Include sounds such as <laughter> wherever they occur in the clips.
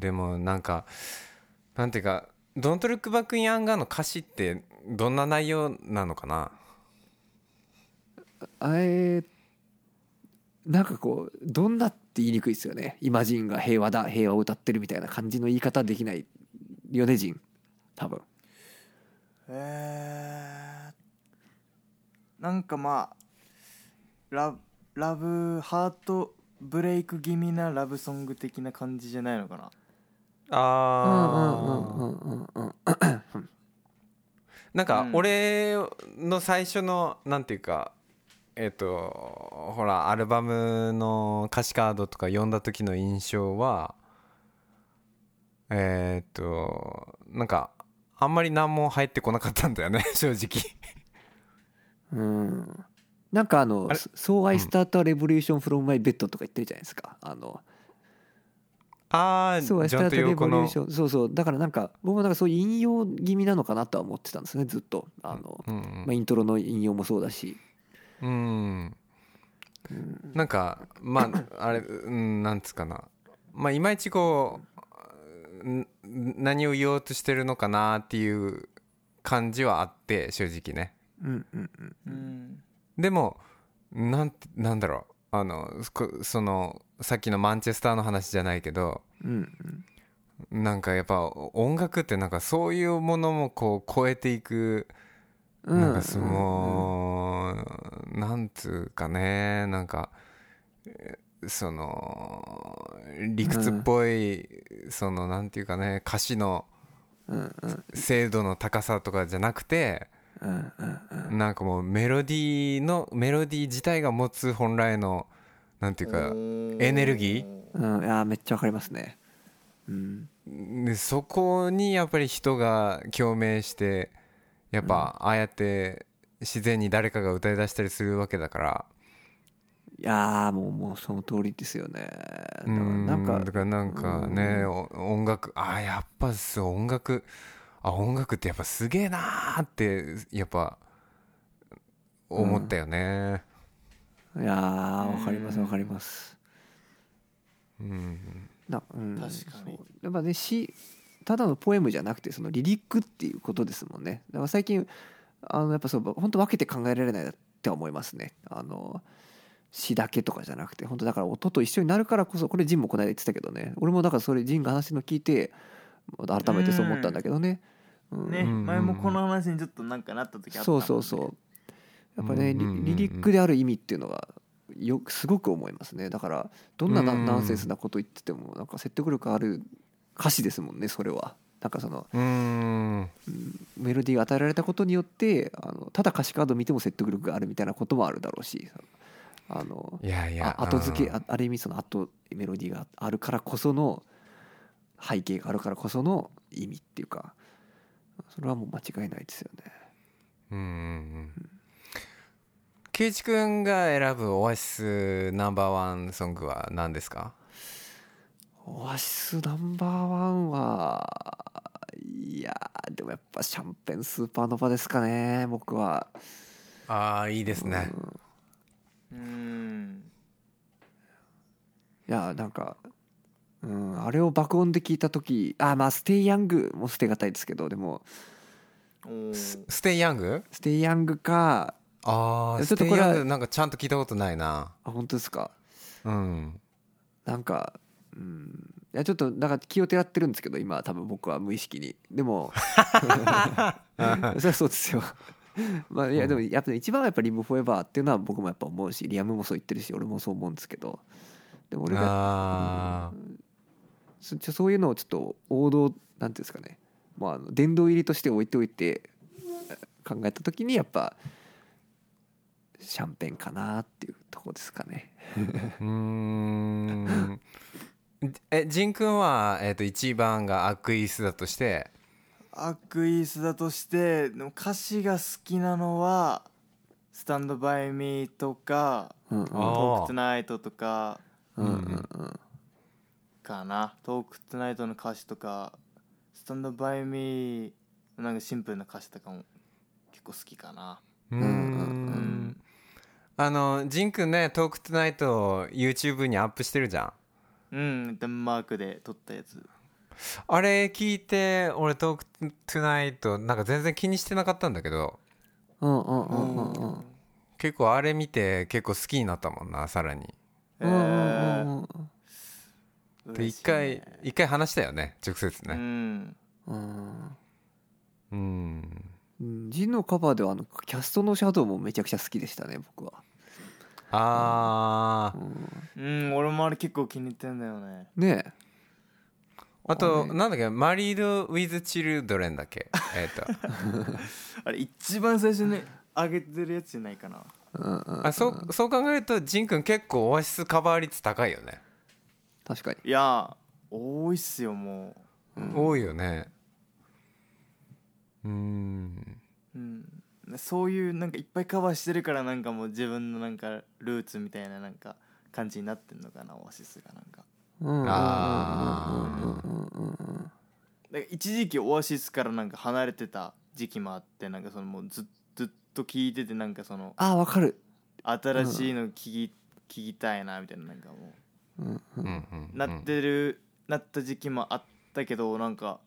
でもなんかなんていうか「Don't Look Back in Anger」の歌詞ってどんな内容なのかな？あえなんかこうどんなって言いにくいですよね。イマジンが平和だ平和を歌ってるみたいな感じの言い方できないよねジン。多分。えー、なんかまあララブハートブレイク気味なラブソング的な感じじゃないのかな？あうんうんうんうんうん。なんかうん。俺の最初のなんていうかえっ、とほらアルバムの歌詞カードとか読んだ時の印象はえっ、となんかあんまり何も入ってこなかったんだよね <laughs> 正直。うん。なんかあのあれ「So I start a revolution from my bed」とか言ってるじゃないですか。あのああ「So I ジョン start と a 横の。revolution」そうそう。だからなんか僕もなんかそういう引用気味なのかなとは思ってたんですねずっと。あの、うんまあ、イントロの引用もそうだし。うん。なんかまあ <coughs> あれうんなんつうかな。まあいまいちこうん何を言おうとしてるのかなっていう感じはあって正直ね。うんうんうんうん。でもなんてなんだろう。あのこそのさっきのマンチェスターの話じゃないけどうんなんかやっぱ音楽ってなんかそういうものもこう超えていくうんなんかその、なんつうかねなんかその理屈っぽい、そのなんていうかね歌詞の精度の高さとかじゃなくてうんうんうんなんかもうメロディーのメロディー自体が持つ本来のなんていうかエネルギうんいやーめっちゃわかりますね。うん。でそこにやっぱり人が共鳴してやっぱああやって自然に誰かが歌い出したりするわけだから。いやーもうもうその通りですよね。だからうん。なんかだからなんかねお音楽ああやっぱそう音楽あ音楽ってやっぱすげえなーってやっぱ思ったよねいやーわかりますわかります。うん。な、うん、確かに。そう。やっぱね詩ただのポエムじゃなくてそのリリックっていうことですもんね。だから最近あのやっぱそう本当分けて考えられないって思いますね。あの詩だけとかじゃなくて。本当だから音と一緒になるからこそこれジンもこの間言ってたけどね。俺もだからそれジンが話すの聞いて改めてそう思ったんだけどね、うん。ね、うん。前もこの話にちょっとなんかなった時あったもんね。そうそうそうやっぱねリうんうんうんうん。リリックである意味っていうのがよくすごく思いますね。だからどんなナンセンスなこと言っててもなんか説得力ある歌詞ですもんねそれは。なんかそのうん。メロディーが与えられたことによってあのただ歌詞カード見ても説得力があるみたいなこともあるだろうしあのいやいやあ後付けうんあある意味その後メロディーがあるからこその背景があるからこその意味っていうかそれはもう間違いないですよね。うんうんうん圭一君が選ぶオアシスナンバーワンソングは何ですか？オアシスナンバーワンはいやーでもやっぱ Champagne Supernova ですかね僕は。ああいいですね。うん。いやなんか、うん、あれを爆音で聞いた時あまあ Stay Youngも捨てがたいですけどでも。 Stay Young？Stay Young かああちょっとこれはなんかちゃんと聞いたことないな。あ本当ですか？うん。なんかうん。いやちょっとなんか気をてらってるんですけど今多分僕は無意識に。でも <laughs> <laughs> そりゃそうですよ。<laughs> まあいやでもやっぱり一番はやっぱリブフォーエバーっていうのは僕もやっぱ思うしリアムもそう言ってるし俺もそう思うんですけど。でも俺があそそういうのをちょっと王道なんていうんですかね。まあ殿堂入りとして置いておいて考えた時にやっぱシャンペンかなっていうとこですかね。ーうーん。えジン君は、えー、と1番がアクイスだとして？アクイースだとしてでも歌詞が好きなのは「スタンドバイミーとか「うんうん。トークトゥナイト」とかうんうんうん。かな「トークトゥナイト」の歌詞とか「スタンドバイミーなんかシンプルな歌詞とかも結構好きかな。うーんうんうんあのジン君ね「トークトゥナイト」YouTube にアップしてるじゃん。うんデンマークで撮ったやつ。あれ聞いて俺「トークトゥナイト」なんか全然気にしてなかったんだけど。うんうんうんうん。うん結構あれ見て結構好きになったもんなさらに。うんうんうんうん。で一回一回話したよね直接うね。んうん。うん。うん。ジンのカバーではあのキャストのシャドウもめちゃくちゃ好きでしたね僕は、あー。うん、うん俺もあれ結構気に入ってんだよね。ねえ。あとなんだっけ？マリード・ウィズ・チルドレンだっけ？えっと。<laughs> あれ一番最初に上げてるやつじゃないかな。うんうんあそうそう考えるとジンくん結構オアシスカバー率高いよね。確かに。いや多いっすよも多いよね。うん。う、うん、そういうなんかいっぱいカバーしてるからなんかもう自分のなんかルーツみたいななんか感じになってんのかなオアシスがなんか。うん。うんうんあうんうんうんうんだから一時期オアシスからなんか離れてた時期もあってなんかそのもうずっずっと聞いててなんかそのあわかる。新しいの聞き,、聞きたいなみたいななんかもう。んううんんうん。うなってる、なった時期もあったけどなんか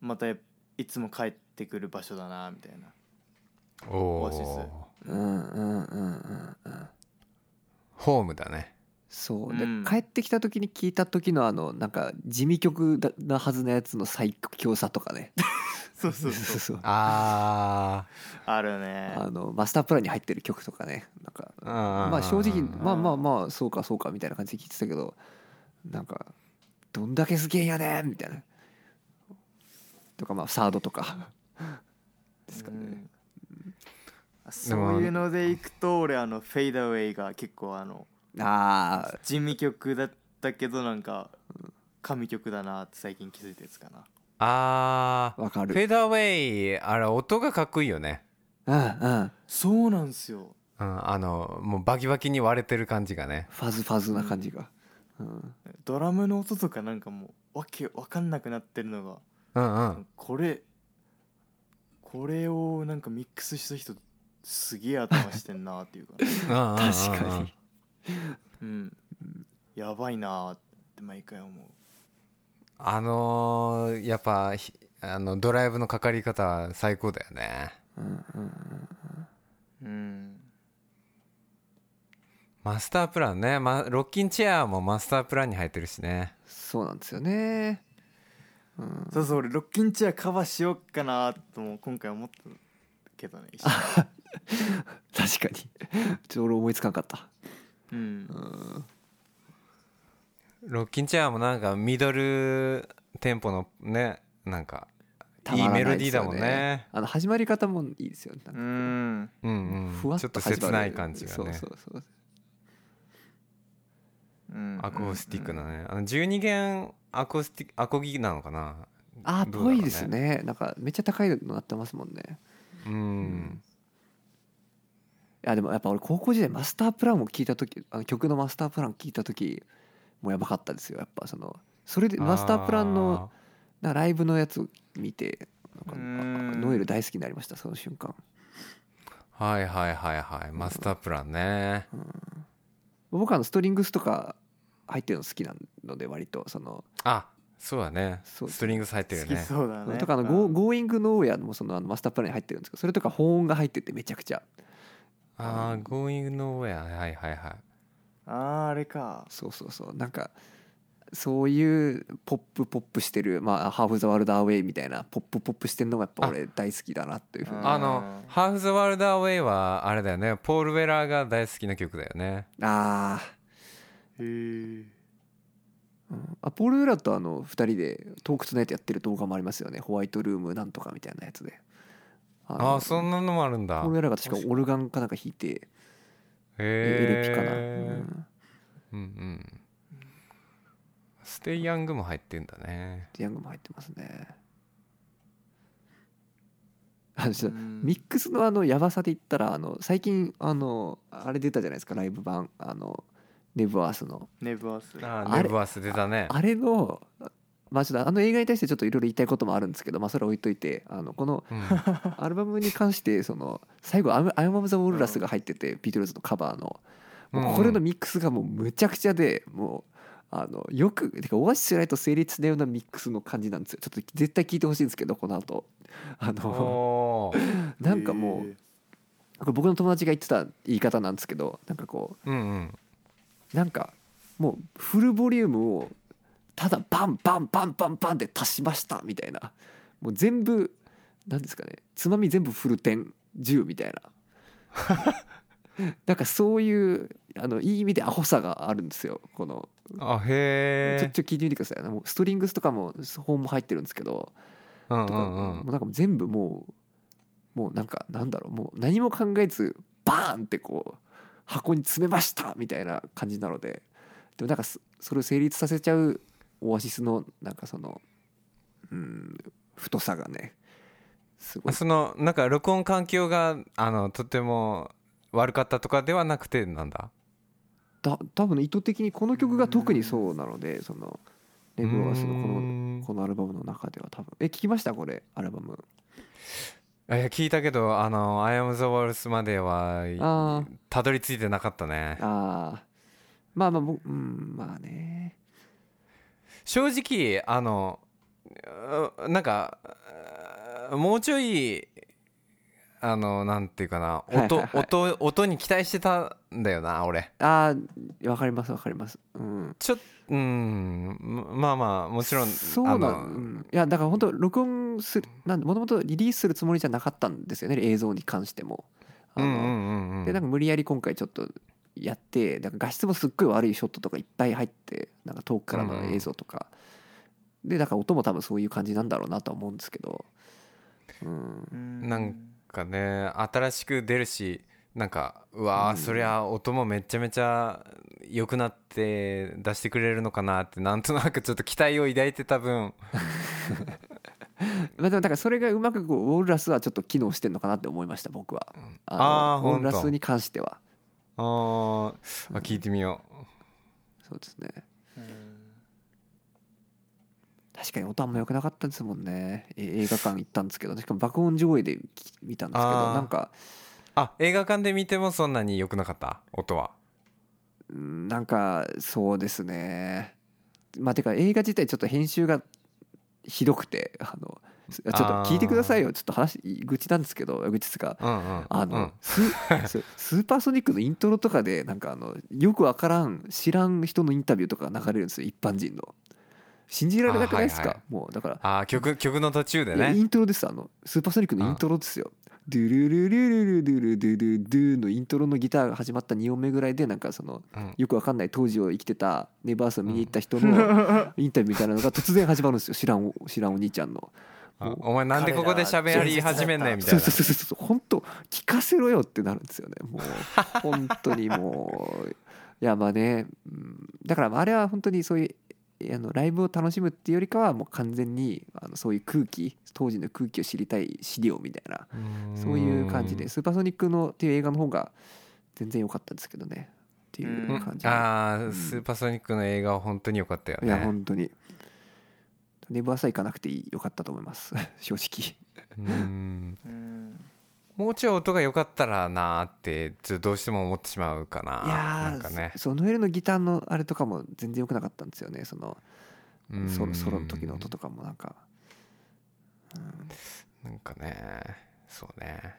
またやいつも帰ってくる場所だなみたいな。おオアシス。おうんうんうんうんうん。ホームだね。そう。で、うん。帰ってきた時に聞いた時のあのなんか地味曲だなはずのやつの最強さとかね。<laughs> そうそうそう。そうそうああるね。あのマスタープランに入ってる曲とかね。なんかあまあ正直まあまああまあそうかそうかみたいな感じで聞いてたけどなんかどんだけすげえやねんみたいな。とかまあサードとかですかね。うん。そういうのでいくと俺あのフェイダーウェイが結構あのああ地味曲だったけどなんか神曲だなって最近気づいたやつかな。あー。わかる。フェーダーウェイあれ音がかっこいいよね。うんうん。そうなんすよ。うんあのもうバキバキに割れてる感じがね。ファズファズな感じが、うん、ドラムの音とかなんかもうわけわかんなくなってるのがうんうん。これこれをなんかミックスした人すげえ頭してんなっていうか、<laughs> ね、うんうん。うんうん確かにうんやばいなって毎回思う。あのーやっぱひあのドライブのかかり方は最高だよね。うんうん。うん。マスタープランね、ま、ロッキンチェアもマスタープランに入ってるしね。そうなんですよねうん。そうそう俺ロッキンチェアカバーしようかなとも今回思ったけどね一瞬 <laughs> 確かに。ちょっと俺思いつかんかった。うん。うん。ロッキンチェアもなんかミドルテンポのねなんかいいメロディーだもんね。あの始まり方もいいですよねなんうかんうん。ふわっうんちょっとと始まる切ない感じがそうねそうそう。うん。アコースティックなね。あの12弦アコースティックアコギなのかな？あどうだろうね。ぽいですね。なんかめっちゃ高いのなってますもんね。うん。いやでもやっぱ俺高校時代マスタープランを聞いた時あの曲のマスタープラン聞いた時もうやばかったですよ。やっぱそのそれでマスタープランのなライブのやつを見てなんかノエル大好きになりましたその瞬間。はいはいはいはい。マスタープランね。僕はあのストリングスとか入ってるの好きなので割とそのあそうだね。そうストリングス入ってる好きよねそうだね。とかあの、Go Going Nowhere もそのあのマスタープランに入ってるんですけどそれとか保音が入っててめちゃくちゃ。ああ Going Nowhere はいはいはいあああれか。そうそうそう。なんかそういうポップポップしてるまあ Half the World Away みたいなポップポップしてるのがやっぱ俺大好きだなっていうふうに。ああの「ハーフ・ザ・ワールド・アウェイ」はあれだよね。ポール・ウェラーが大好きな曲だよね。あへえー、うん。あポール・ウェラーとあの2人でトークツナイトやってる動画もありますよね。ホワイトルームなんとかみたいなやつで。あのああそんなのもあるんだ。ポール・ウェラーが確かオルガンかなんか弾いてへエレピかな、えうんうん。うんステイ・ヤングも入ってんだね。ヤングも入ってますね。あのちょミックスのあのやばさで言ったらあの最近あのあれ出たじゃないですかライブ版。あのネブワースの。ネブワース。あネブワース出たね。あれのまあちょっとあの映画に対してちょっといろいろ言いたいこともあるんですけどまあそれは置いといてあのこのうん。アルバムに関してその最後「I Am the Walrus」が入っててビートルズのカバーの。もうこれのミックスがもうむちゃくちゃでもうあのよくてかオアシスライト成立したようなミックスの感じなんですよ。ちょっと絶対聞いてほしいんですけどこの後。あのなんかもう僕の友達が言ってた言い方なんですけどなんかこうんうん。うなんかもうフルボリュームをただバンバンバンバンバンで足しましたみたいな。もう全部なんですかね。つまみ全部フル点10みたいな。なんかそういうあのいい意味でアホさがあるんですよ。このあへえちょ聞いてみてください。もうストリングスとかも本も入ってるんですけど。うんうとかもうなんか全部もうもうなんかなんだろう。もう何も考えずバーンってこう箱に詰めましたみたいな感じなのででもなんかそそれを成立させちゃうオアシスのなんかそのうん太さがねすごい。そのなんか録音環境があのとても悪かったとかではなくてなんだ？だ多分意図的にこの曲が特にそうなのでそのレブオアシスのこのん。このアルバムの中では多分。え聞きました？これアルバムいや聞いたけどあの「I am the Walrus」まではたどり着いてなかったね。ああまあまあ僕うんまあね。正直あのうなんかうもうちょいあのなんていうかな音,、はいはいはい。音音に期待してたんだよな俺。ああわかりますわかります。うん。ちょっうん。まあまあもちろんそうなあのうんいやだから本当録音するなんもともとリリースするつもりじゃなかったんですよね映像に関しても。あの、うんうんうんうん。でなんか無理やり今回ちょっとやってなんか画質もすっごい悪いショットとかいっぱい入ってなんか遠くからの映像とか、でだから音も多分そういう感じなんだろうなとは思うんですけど。うん。うん。なんかね新しく出るしなんかうわー、そりゃ音もめちゃめちゃ良くなって出してくれるのかなってなんとなくちょっと期待を抱いてた分。<laughs> まあでもだからそれがうまくこうウォールラスはちょっと機能してんのかなって思いました僕は。あーのウォールラスに関しては。あーあ聞いてみよそうですね。うん。確かに音あんま良くなかったですもんね。え映画館行ったんですけど。しかも爆音上映でき見たんですけど。なんかうあ映画館で見てもそんなに良くなかった？音は。うんなんかそうですね。まあてか映画自体ちょっと編集がひどくてあのちょっと聞いてくださいよ。ちょっと話愚痴なんですけど愚痴ですかうんうんあの、<laughs> うん。スススーパーソニックのイントロとかでなんかあのよくわからん知らん人のインタビューとかが流れるんですよ一般人の。信じられなくないですか、あはいはいもうだから。あー曲曲の途中でいやイねントロです。あのスーパーソニックのイントロですよ。ドゥルルルルルルルドゥルドゥのイントロのギターが始まった2音目ぐらいでなんかそのうん。よくわかんない当時を生きてたネバースを見に行った人の <laughs> インタビューみたいなのが突然始まるんですよ。知らんお知らんお兄ちゃんの。あお前なんでここで喋り始めんねんみたそいうなそうそうそう本当聞かせろよってなるんですよね。もう本当にもう。いやまあね、うん。だからあれは本当にそういうあのライブを楽しむっていうよりかはもう完全にあのそういう空気当時の空気を知りたい資料みたいなそういう感じでスーパーソニックのっていう映画の方が全然良かったですけどね。っていううん感じで、あうん。ースーパーソニックの映画は本当に良かったよいやね本当に。ネバーサ行かなくていい良かったと思います。<laughs> 正直。うん。うんもうちょい音が良かったらなーってちょっとどうしても思ってしまうかな。いやなんかね。ーそのノエルのギターのあれとかも全然良くなかったんですよね。そのうん。ソロソロの時の音とかもなんか。なんかねそうね。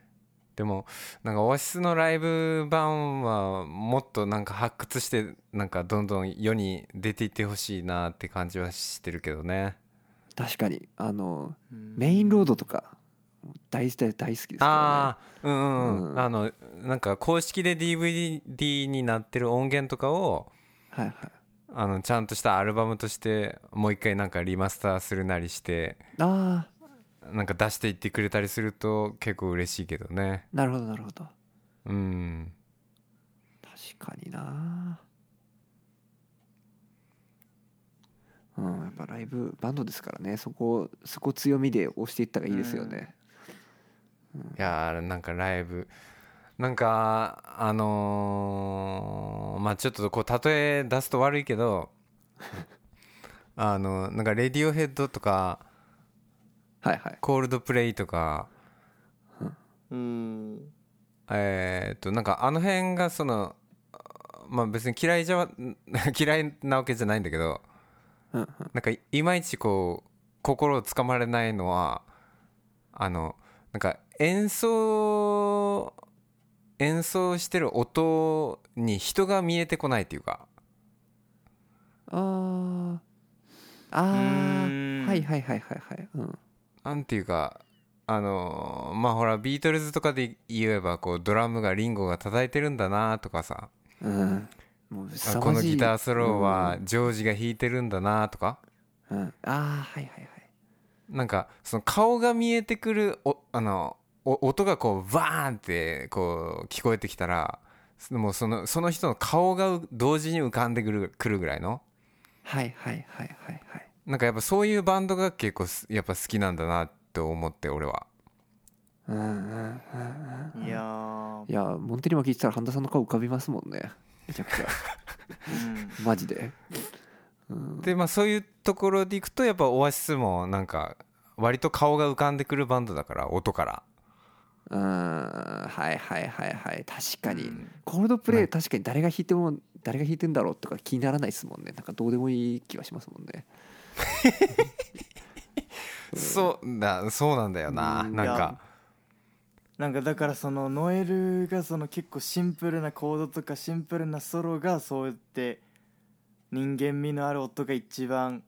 でもなんかオアシスのライブ版はもっとなんか発掘してなんかどんどん世に出ていってほしいなって感じはしてるけどね。確かに。あのうん。メインロードとか大大大好きですからああうんうん、う、うん。んあのなんか公式で DVD になってる音源とかをねはいはい。あのちゃんとしたアルバムとしてもう一回なんかリマスターするなりしてああなんか出していってくれたりすると結構嬉しいけどね。なるほどなるほど。うん。確かにな。うん。やっぱライブバンドですからね。そこそこ強みで押していった方がいいですよね、いやーなんかライブ。なんかあのーまあちょっとこう例え出すと悪いけどあのなんかレディオヘッドとかはいはい。コールドプレイとかうん。えーっとなんかあの辺がそのまあ別に嫌いじゃ <laughs> 嫌いなわけじゃないんだけどなんかいいまいちこう心をつかまれないのはあのなんか演奏演奏してる音に人が見えてこないっていうか。あー。あはいはいはいはいはい。うん。なんていうかあのまあほらビートルズとかで言えばこうドラムがリンゴが叩いてるんだなとかさ。うん。もうこのギターソロはジョージが弾いてるんだなとか。うん、うん。ああはいはいはい。なんかその顔が見えてくるおあのお音がこうバーンってこう聞こえてきたらもうそのその人の顔が同時に浮かんでくるくるぐらいの？はいはいはいはいはい。なんかやっぱそういうバンドが結構すやっぱ好きなんだなって思って俺は。うんうんうんうん。いやー。いやモンテリマ聞いてたら半田さんの顔浮かびますもんね。めちゃくちゃ。うん。マジで。うん。でまあそういうところでいくとやっぱオアシスもなんか割と顔が浮かんでくるバンドだから音からうんはいはいはいはい。確かに、うん。コールドプレイね確かに誰が弾いても誰が弾いてんだろうとか気にならないですもんね。なんかどうでもいい気がしますもんね。<laughs> そうだそうなんだよな。うん。なんか。なんかだからそのノエルがその結構シンプルなコードとかシンプルなソロがそうやって人間味のある音が一番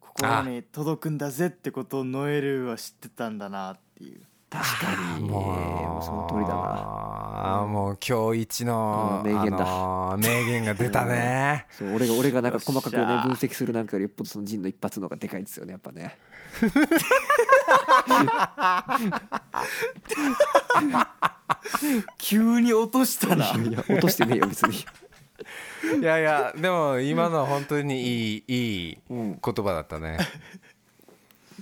心に届くんだぜってことをノエルは知ってたんだなっていう確かに。ももうその通りだな。あーもう今日一のうん名言だ。あのー名言が出たね。<laughs> そう俺が俺がなんか細かくね分析するなんかよりよっぽどその陣の一発の方がでかいですよねやっぱね。<laughs> 急に落としたな。いや落としてねえよ別に。いやいやでも今のは本当にいいいいうん。言葉だったね。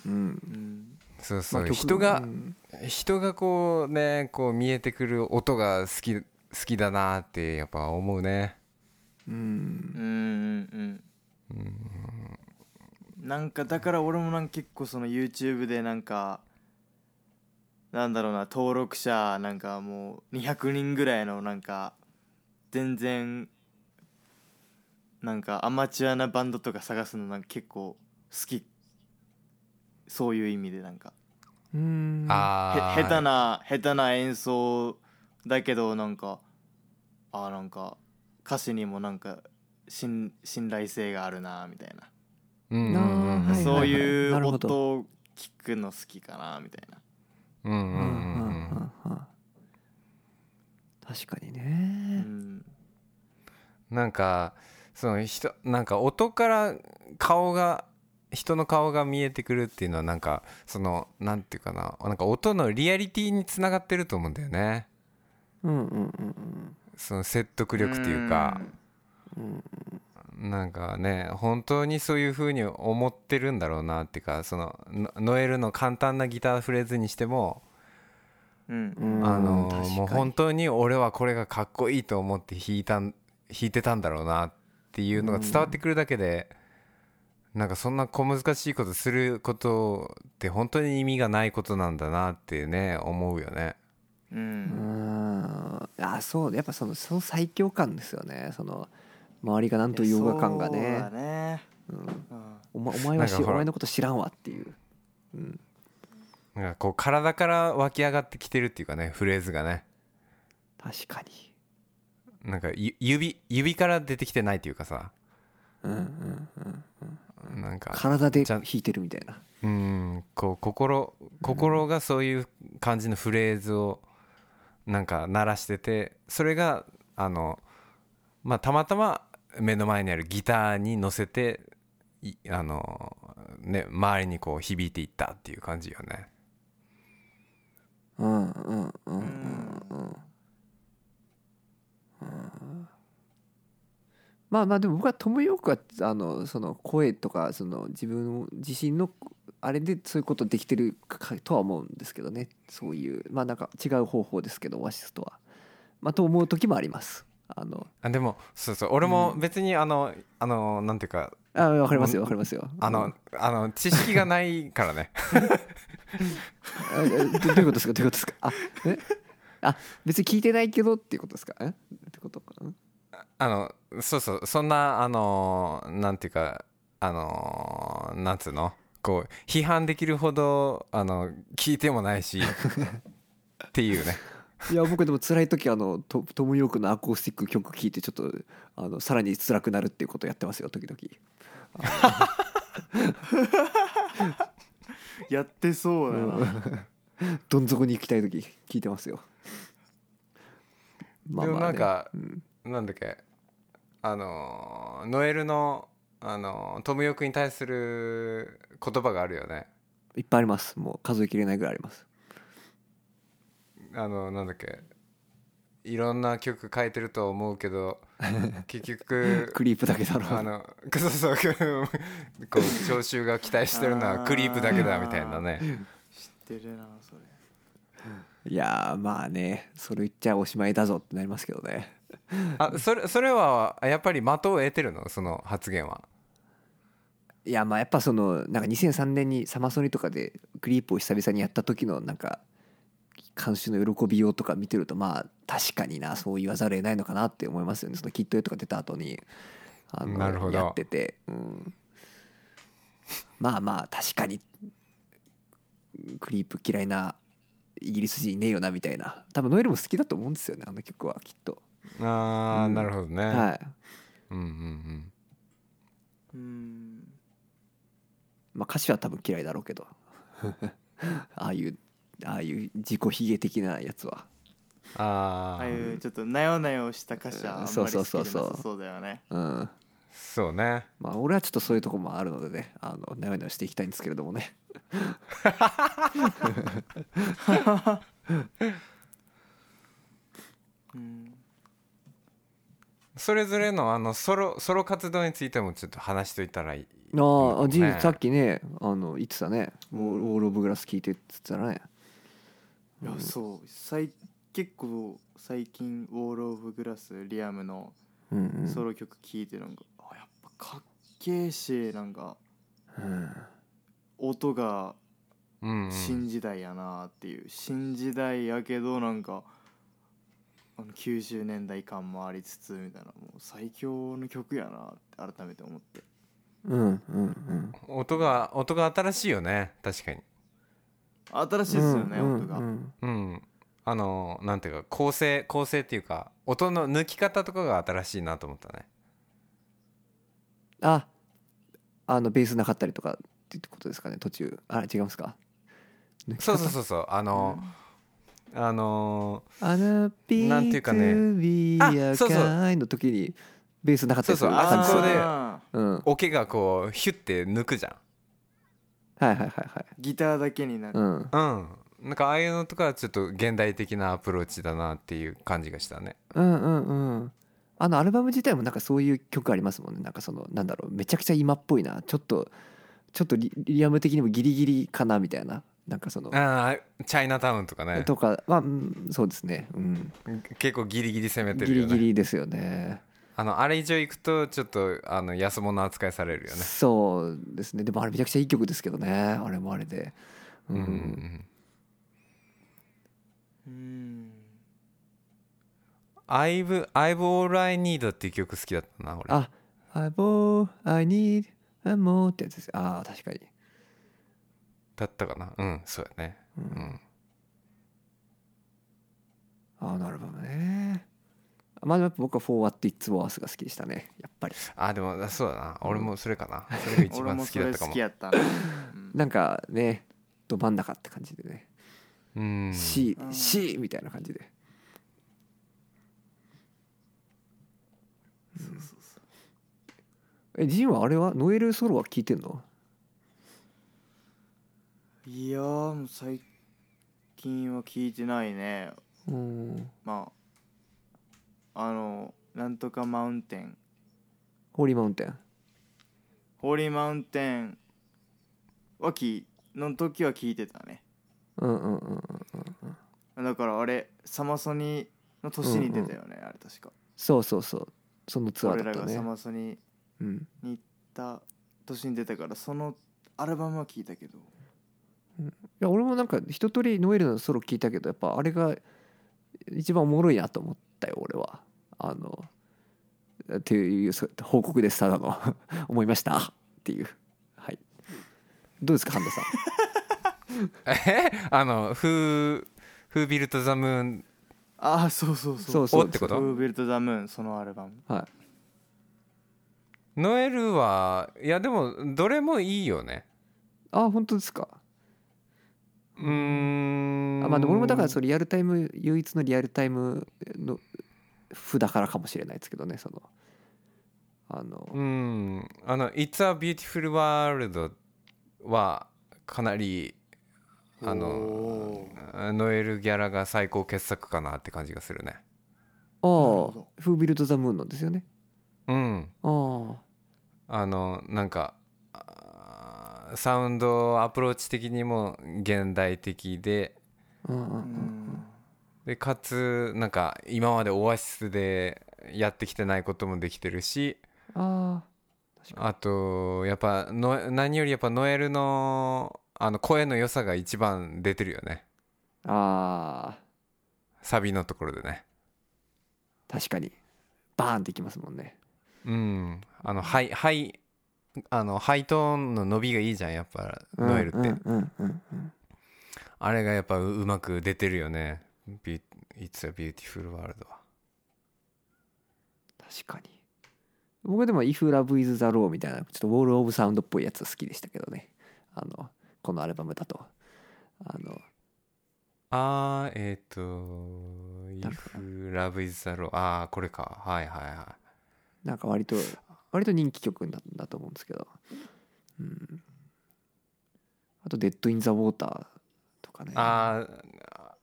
うんうんそうそう、まあ曲人がうん。人がこうねこう見えてくる音が好き好きだなってやっぱ思うね。うん。うんうんうん。なんかだから俺もなんか結構その YouTube でなんかなんだろうな登録者なんかもう200人ぐらいのなんか全然なんかアマチュアなバンドとか探すのなんか結構好き。そういう意味でなんかうん。へあー下手な下手な演奏だけどなんかあーなんか歌詞にもなんか信信頼性があるなみたいな、うんうんうんはいそういう音を聞くの好きかなみたいな。うんうんうんうん確かにうねん。なんかその人なんか音から顔が人の顔が見えてくるっていうのはなんかそのなんていうかななんか音のリアリティにつながってると思うんだよね。うんうんうんその説得力っていうか。うんうんなんかね本当にそういう風に思ってるんだろうなっていうかそのノノエルの簡単なギターフレーズにしてもうんうん。あのもう本当に俺はこれがかっこいいと思って弾いたん弾いてたんだろうなっていうのが伝わってくるだけで、なんかそんな小難しいことすることって本当に意味がないことなんだなってね思うよね。ううん。んあそう。やっぱそのその最強感ですよね。その周りが何と言おうが感がそうだね。ねうん。うんお前お前はお前のこと知らんわっていう、うん、なんかこう体から湧き上がってきてるっていうかねフレーズがね。確かに。なんかゆ指指から出てきてないっていうかさ。うんうんうんなんか体で弾いてるみたいな。うんこう心心がそういう感じのフレーズをなんか鳴らしててそれがあのまあたまたま目の前にあるギターに乗せていあのね周りにこう響いていったっていう感じよね。うんうんうんうん。うん。うんまあまあでも僕はトム・ヨークはあのその声とかその自分自身のあれでそういうことできてるかとは思うんですけどね。そういうまあなんか違う方法ですけどオアシスとは。まあと思う時もあります。あのあでもそうそう俺も別にあのあのなんていうかあわかりますよわかりますよ。あのあの知識がないからね。どどういうことですか？どういうことですか？あえ？あ別に聞いてないけどっていうことですか？え？ってことかんあのそうそうそんなあのなんていうかあのなんつうの？こう批判できるほどあの聞いてもないし <laughs> っていうね。いや僕でも辛い時あのトトム・ヨークのアコースティック曲聴いてちょっとあのさらに辛くなるっていうことやってますよ時々。<laughs> やってそうだな、どん底に行きたい時聞いてますよ。でもなんかうんなんだっけ？あのノエルのあのトムヨークに対する言葉があるよね。いっぱいあります。もう数えきれないぐらいあります。あのなんだっけ？いろんな曲書いてると思うけど <laughs> 結局クリープだけだろ。あのそうそう。<laughs> こう聴衆が期待してるのはクリープだけだみたいなね。知ってるなそれ。いやーまあね。それ言っちゃおしまいだぞってなりますけどねあそれそれはやっぱり的を得てるの？その発言は。いやまあやっぱそのなんか2003年にサマソニとかでクリープを久々にやった時のなんか監修の喜びようとか見てるとまあ確かになそう言わざるを得ないのかなって思いますよね。そのキットエとか出た後にあのやってて、うん、まあまあ確かにクリープ嫌いなイギリス人いねえよなみたいな。多分ノエルも好きだと思うんですよねあの曲はきっと、ああ、うん。なるほどね、はい。うんうんうん。うん。まあ歌詞は多分嫌いだろうけど。<laughs> ああいうああいう自己卑下的なやつは。ああああいうちょっとなよなよした歌詞はあんまりそう好きそうそうそうじゃなさそうだよねうん。そうね。まあ俺はちょっとそういうとこもあるのでね。あのなよなよしていきたいんですけれどもね。<laughs> <laughs> うんそれぞれのあのソロソロ活動についてもちょっと話しといたらいい。ああ、ね。ジンさっきねあの言ってたね。ウォーウォール・オブ・グラス聞いてって言ってたね。いやそう。最結構最近「ウォール・オブ・グラス」リアムのうんうん。ソロ曲聴いてなんか、あやっぱかっけえしなんかうん。音がうんうん。新時代やなっていう、新時代やけどなんかあの90年代感もありつつみたいなもう最強の曲やなって改めて思って。うんうんうん。音が音が新しいよね確かに。新しいですよね、うん音が、うん。うんあのなんていうか構成構成っていうか音の抜き方とかが新しいなと思ったね。ああのベースなかったりとかってことですかね途中。あ違いますか。そうそうそうそうあの、あのあのピなんていうかね。ビそうそう。カイの時にベースなかったそうそう。あそこでうん。はいオケがこうヒュッて抜くじゃはいはいはいギターだけになる、うんん。うん。なんかああいうのとかはちょっと現代的なアプローチだなっていう感じがしたね。うんうんうん。あのアルバム自体もなんかそういう曲ありますもんね。なんかそのなんだろう。めちゃくちゃ今っぽいな。ちょっとちょっとリリアム的にもギリギリかなみたいななんかそのああチャイナタウンとかね。とかまあうんそうですね。うん。結構ギリギリ攻めてギリるよね。ギリですよね。あのあれ以上行くとちょっとあの安物扱いされるよね。そうですね。でもあれめちゃくちゃいい曲ですけどね。あれもあれで。ううん。んうん。うん、I've, I've All I Need っていう曲好きだったな俺。あ「I bought I need a more」ってやつです。ああ確かにだったかな。うんそうやね。うん。ああなるほどね。まあでもやっぱ僕は「For What It's Worth」が好きでしたね。やっぱり。あでもそうだな。俺もそれかな。<laughs> それが一俺番もそれ好好きだったかも。きやった。な、うん。なんかねど真ん中って感じでね。うん「C うん C」みたいな感じで。そうそうそう。えジンはあれは？ノエルソロは聞いてんの？いやーもう最近は聞いてないね。うん。まああのなんとかマウンテン。ホーリーマウンテン？ホーリーマウンテンはきの時は聞いてたね。うんうんうんうんだからあれサマソニの年に出たよね、あれ確か。そうそうそう。そのツアー俺らがサだったねマソニうん。に行った年に出たからそのアルバムは聞いたけどいや俺もなんか一通りノエルのソロ聞いたけどやっぱあれが一番おもろいなと思ったよ俺は。あのっていうそう報告ですただの。<laughs> 思いました。っていう。はい。どうですか半田さん？<laughs> え？あの「Who, who Built the Moon ああそうそうそう。そうそう。おってこと？フービルト・ザ・ムーンそのアルバム。はい」ノエルはいやでもどれもいいよね。あ本当ですか？うーん。あまあでも俺もだからそのリアルタイム唯一のリアルタイムの譜だからかもしれないですけどねその。あの。うん。あの「It's a Beautiful World」はかなりあのおノエルギャラが最高傑作かなって感じがするね。ああほ「フービルド・ザ・ムーン」のですよね。うん。あ。あのなんかサウンドアプローチ的にも現代的で。でかつなんか今までオアシスでやってきてないこともできてるし。ああとやっぱの何よりやっぱノエルのあの声の良さが一番出てるよね。ああサビのところでね。確かに。バーンっていきますもんね。うん。あのハイハイあのハイトーンの伸びがいいじゃんやっぱノエルって、あれがやっぱううまく出てるよね。ビュ It's a Beautiful World は。確かに。僕でも「If Love is the Law」みたいなちょっと Wall of Sound っぽいやつ好きでしたけどね。あのこのアルバムだと。あのあーえっ、ー、と If Love is the Law ああこれか。はいはいはなんか割と割と人気曲だだと思うんですけど。うん。あと「デッド・イン・ザ・ウォーター」とかね。いああ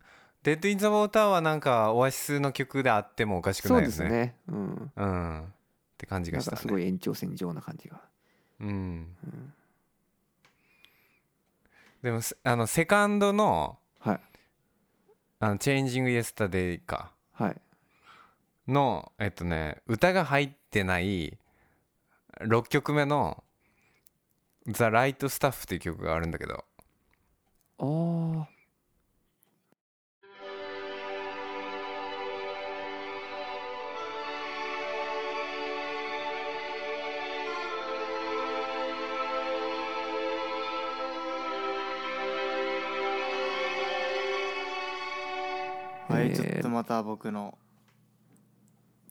デッド・イン・ザ・ウォーターはなんかオアシスの曲であってもおかしくそうでないですね。すねうん。うん。って感じながしたね。んかすごい延長線上な感じが。うん。でもせあのセカンドのはい。あの「チェンジング・イエスタデイ」か。はい。のえっとね歌が入ってない6曲目の「ザ・ライト・スタッフ」っていう曲があるんだけど。ああはい、えー。ちょっとまた僕の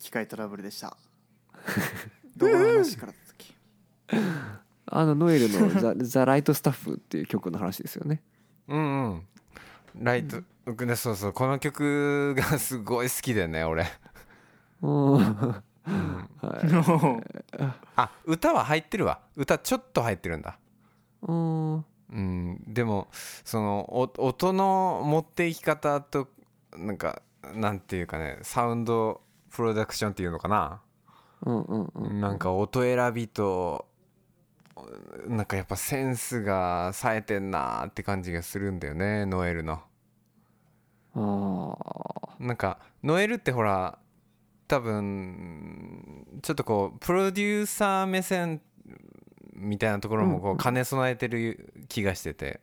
機械トラブルでした <laughs> どこの話からだっけあのノエルのザ「<laughs> ザ・ライト・スタッフ」っていう曲の話ですよね。うんうん。ライト、僕ねそうそうこの曲がすごい好きでね俺。うん。はい。の <laughs> あ歌は入ってるわ。歌ちょっと入ってるんだ。うん。うん。でもそのお音の持っていき方となんかなんていうかねサウンドプロダクションっていうのかな、うんうんうんなんか音選びとなんかやっぱセンスが冴えてんなーって感じがするんだよねノエルの。ああなんかノエルってほら多分ちょっとこうプロデューサー目線みたいなところもこう兼ね備えてる気がしてて。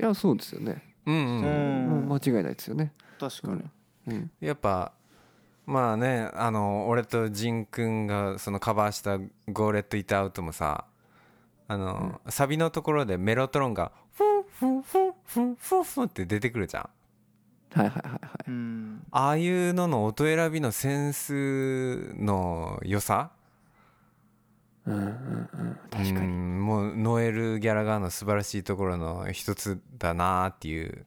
いやそうですよね。うんうん。間違いないですよね。確かに。うん。やっぱまあねあの俺とジンくんがそのカバーした「Go Let It Out」もさあの、サビのところでメロトロンがフンフンフンフンフンフンって出てくるじゃん。はいはいはいはい。うん。ああいうのの音選びのセンスの良さ？うんうんうん確かうにんもうノエル・ギャラガーの素晴らしいところの一つだなっていう。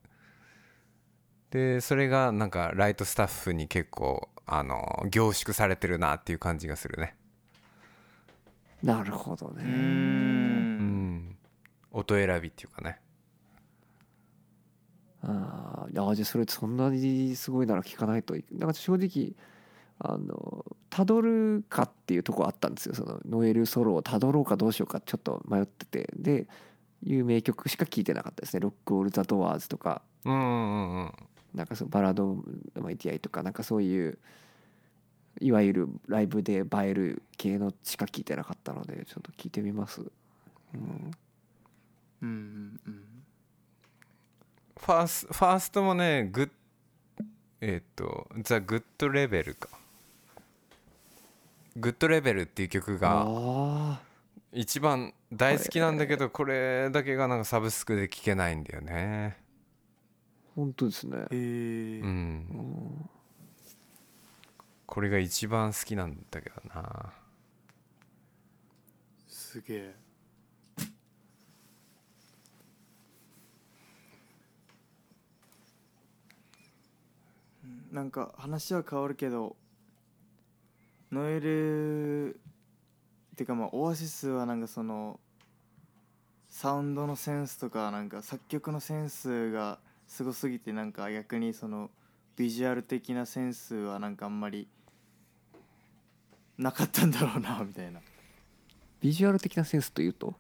でそれがなんかライトスタッフに結構あの凝縮されてるなっていう感じがするね。なるほどうね。うん。ん。音選びっていうかね。あーあーじゃあそれそんなにすごいなら聞かないといなんか正直あのたどるかっていうとこあったんですよ。そのノエルソロをたどろうかどうしようかちょっと迷ってて。で有名曲しか聴いてなかったですね「ロック・オール・ザ・ドアーズ」とか。うんうんうんなんかそのバラード・マイティアイとかなんかそういういわゆるライブで映える系のしか聞いてなかったのでちょっと聞いてみます、うん、うんうん。うんファースファーストもねグッえっ、とザ・グッドレベルか。グッドレベル」っていう曲があ一番大好きなんだけどこれだけがなんかサブスクで聴けないんだよね本当ですね。へえうん。これが一番好きなんだけどな。すげえ。うんなんか話は変わるけどノエルっていうかまあオアシスはなんかそのサウンドのセンスとかなんか作曲のセンスがすごすぎてなんか逆にそのビジュアル的なセンスはなんかあんまりなかったんだろうなみたいな。ビジュアル的なセンスというと？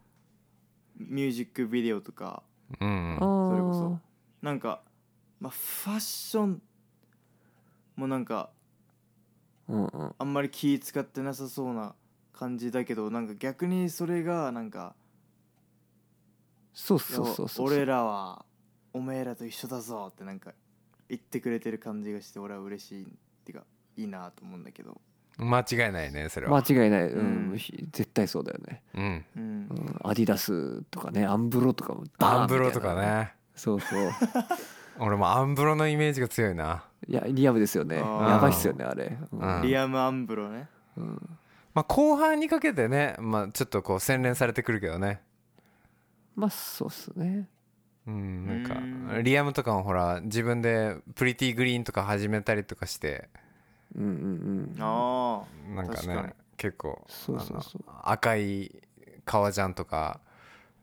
ミュージックビデオとか。うん。あそれこーそ。なんか、まあ、ファッションもなんかうんうん。あんまり気使ってなさそうな感じだけどなんか逆にそれがなんかそうそうそうそう俺らはおめえらと一緒だぞってなんか言ってくれてる感じがして俺は嬉しいっていうかいいなと思うんだけど。間違いないねそれ間は違いない、うん。うん。ひ絶対そうだよね、うん。うん。うん、アディダスとかねアンブロとかもアンブロとかね。そうそう。<laughs> 俺もアンブロのイメージが強いな。いやリアムですよね。やばいっすよねあれ、うん。うん。リアム・アンブロね。うん。まあ後半にかけてねまあちょっとこう洗練されてくるけどね。まあそうっすねうんなんうん。かリアムとかもほら自分でプリティグリーンとか始めたりとかしてうんうんうん。あなんかね結構そうそうそう。あの赤い革ジャンとか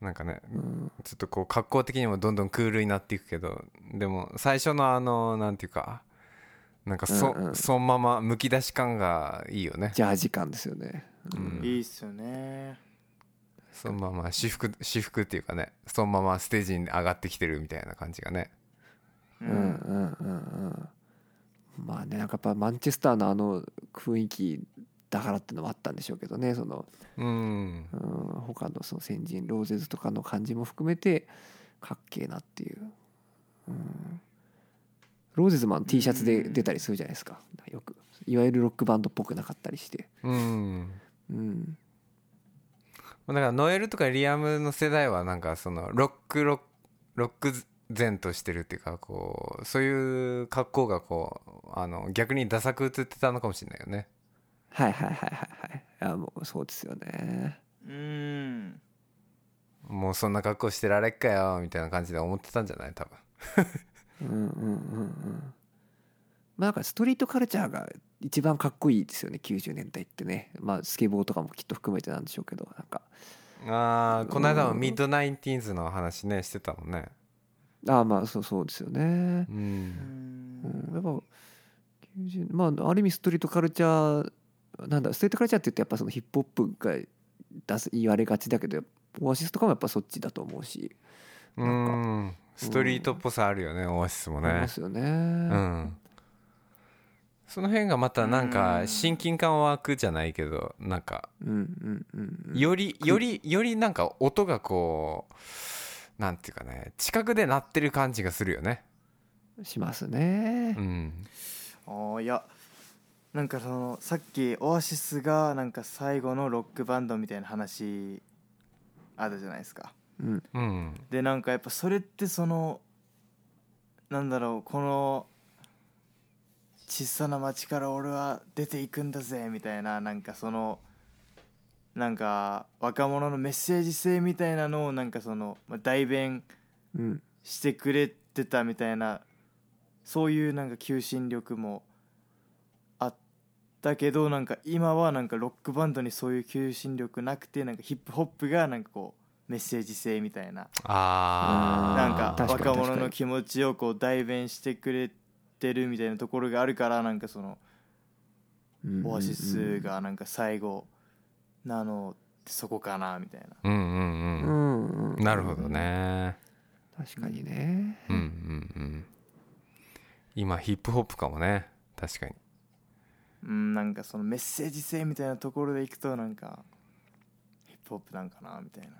なんかねうん。ちょっとこう格好的にもどんどんクールになっていくけどでも最初のあのなんていうかなんかそ,、うんうん。そのままむき出し感がいいよね。ジャージ感ですよね。うん。あいいっすよねそのまま私服私服っていうかねそのままステージに上がってきてるみたいな感じがね。ううんうんうんうん。まあねなんかやっぱマンチェスターのあの雰囲気だからってのもあったんでしょうけどねその、うん。うん、他のその先人ローゼズとかの感じも含めてかっけえなっていう、うん、ローゼズマン T シャツで出たりするじゃないですか。よく。いわゆるロックバンドっぽくなかったりして。うん。うんだからノエルとかリアムの世代はなんかそのロックロックロック前としてるっていうかこうそういう格好がこうあの逆にダサく映ってたのかもしれないよね。はいはいはいはいはい。いやもうそうですよね。うんもうそんな格好してられっかよみたいな感じで思ってたんじゃない？多分。うんうんうんうんまあなんかストリートカルチャーが一番かっこいいですよね90年代ってね。まあスケボーとかもきっと含めてなんでしょうけどなんか。ああこの間も Mid Nineties の話ねしてたもんね。ああまあそうそうですよね。ううん。うんんやっぱ90まあある意味ストリートカルチャーなんだストリートカルチャーって言ってやっぱそのヒップホップが出す言われがちだけどオアシスとかもやっぱそっちだと思うし。うん。ストリートっぽさあるよねオアシスもありねますよね。うんその辺がまたなんか親近感湧くじゃないけどなんかよりよりよりなんか音がこうなんていうかね近くで鳴ってる感じがするよね。しますね。うん。ああいやなんかそのさっきオアシスがなんか最後のロックバンドみたいな話あるじゃないですか。うん。うん。でなんかやっぱそれってそのなんだろうこの小さな町から俺は出ていくんだぜみたいななんかそのなんか若者のメッセージ性みたいなのをなんかその、まあ、代弁うん。してくれてたみたいなそういうなんか求心力もあったけどなんか今はなんかロックバンドにそういう求心力なくてなんかヒップホップがなんかこうメッセージ性みたいな。ああなんか若者の気持ちをこう代弁してくれてるみたいなところがあるからなんかそのうんオアシスがなんか最後なのってそこかなみたいな。うんうんううんんうん。なるほどね。確かにね。うんうんうん。今ヒップホップかもね。確かに。うんなんかそのメッセージ性みたいなところでいくとなんかヒップホップなんかなみたいな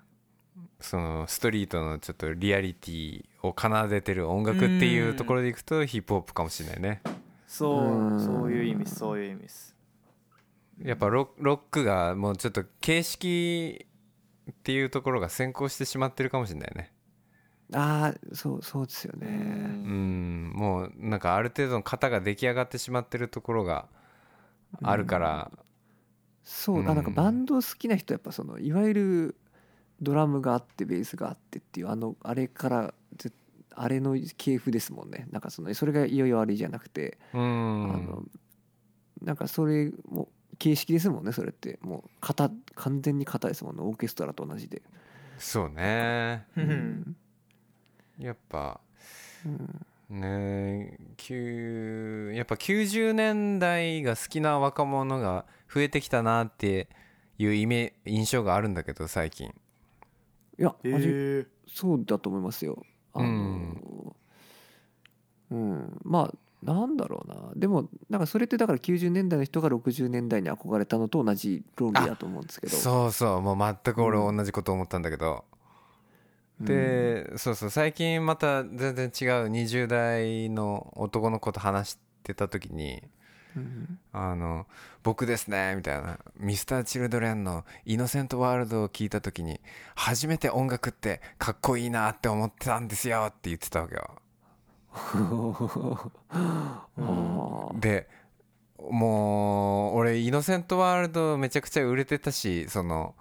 そのストリートのちょっとリアリティを奏でてる音楽っていうところでいくとヒップホップかもしれないね。そううんそういう意味そういう意味です。やっぱロロックがもうちょっと形式っていうところが先行してしまってるかもしれないね。ああそうそうですようね。うん。んもうなんかある程度の型が出来上がってしまってるところがあるから、そう、うん。あなんかバンド好きな人やっぱそのいわゆるドラムがあってベースがあってっていうあのあれからぜあれの系譜ですもんね。なんかそのそれがいよいよ悪いじゃなくて、うん。あのなんかそれも形式ですもんねそれって。もう型完全に型ですもんねオーケストラと同じで、そうね。うん。やっぱうん。ねやっぱ90年代が好きな若者が増えてきたなっていうイメ印象があるんだけど最近いや、えー。そうだと思いますよ。あのうん、まあなんだろうな。でもなんかそれってだから90年代の人が60年代に憧れたのと同じ論理だと思うんですけど。そうそう。もう全く俺同じこと思ったんだけど、うん。でそうそう。最近また全然違う20代の男の子と話してた時にうん「あの僕ですね」みたいな「ミスターチルドレンの「イノセントワールド」を聞いた時に初めて音楽ってかっこいいなって思ってたんですよって言ってたわけよ。でもう俺イノセントワールドめちゃくちゃ売れてたしその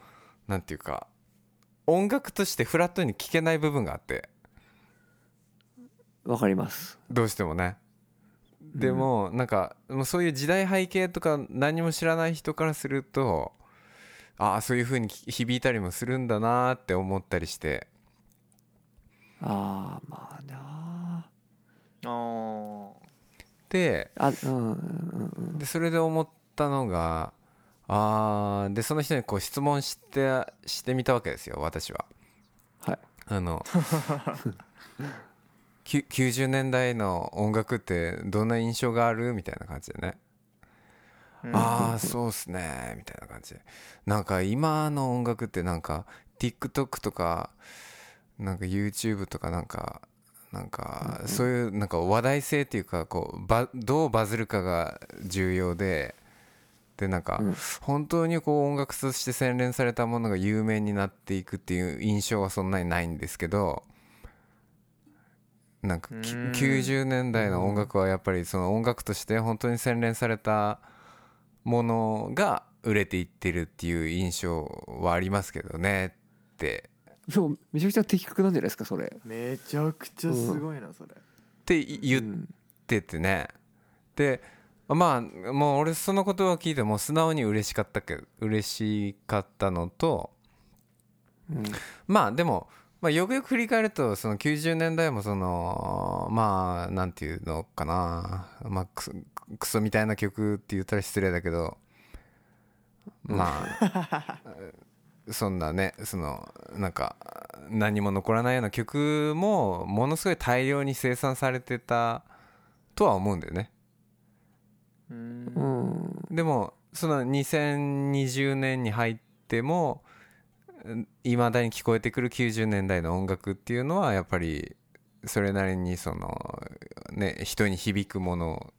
なんていうか音楽としてフラットに聴けない部分があって。わかります。どうしてもねでもなんかもうそういう時代背景とか何も知らない人からするとああそういう風に響いたりもするんだなって思ったりして。ああまあなあー。であうんうんうん。でそれで思ったのがあーでその人にこう質問してしてみたわけですよ私は。はい。あの <laughs> 90年代の音楽ってどんな印象がある？みたいな感じでね、うん。ああそうっすね。みたいな感じ。でなんか今の音楽ってなんか TikTok とかなんか YouTube とかなんかなんかそういうなんか話題性っていうかこうばどうバズるかが重要ででなんかうん。本当にこう音楽として洗練されたものが有名になっていくっていう印象はそんなにないんですけどなんかきうん。90年代の音楽はやっぱりその音楽として本当に洗練されたものが売れていってるっていう印象はありますけどねって。そうめちゃくちゃ的確なんじゃないですかそれ。めちゃくちゃすごいなそれ。って言っうんててね。でまあもう俺その言葉を聞いてもう素直に嬉しかったけど嬉しかったのとうん。まあでも、まあ、よくよく振り返るとその90年代もそのまあなんていうのかな、まあ、クソクソみたいな曲って言ったら失礼だけどまあそんなねそのなんか何も残らないような曲もものすごい大量に生産されてたとは思うんだよね。うん。うん。でもその2020年に入ってもいまだに聞こえてくる90年代の音楽っていうのはやっぱりそれなりにそのね人に響くもの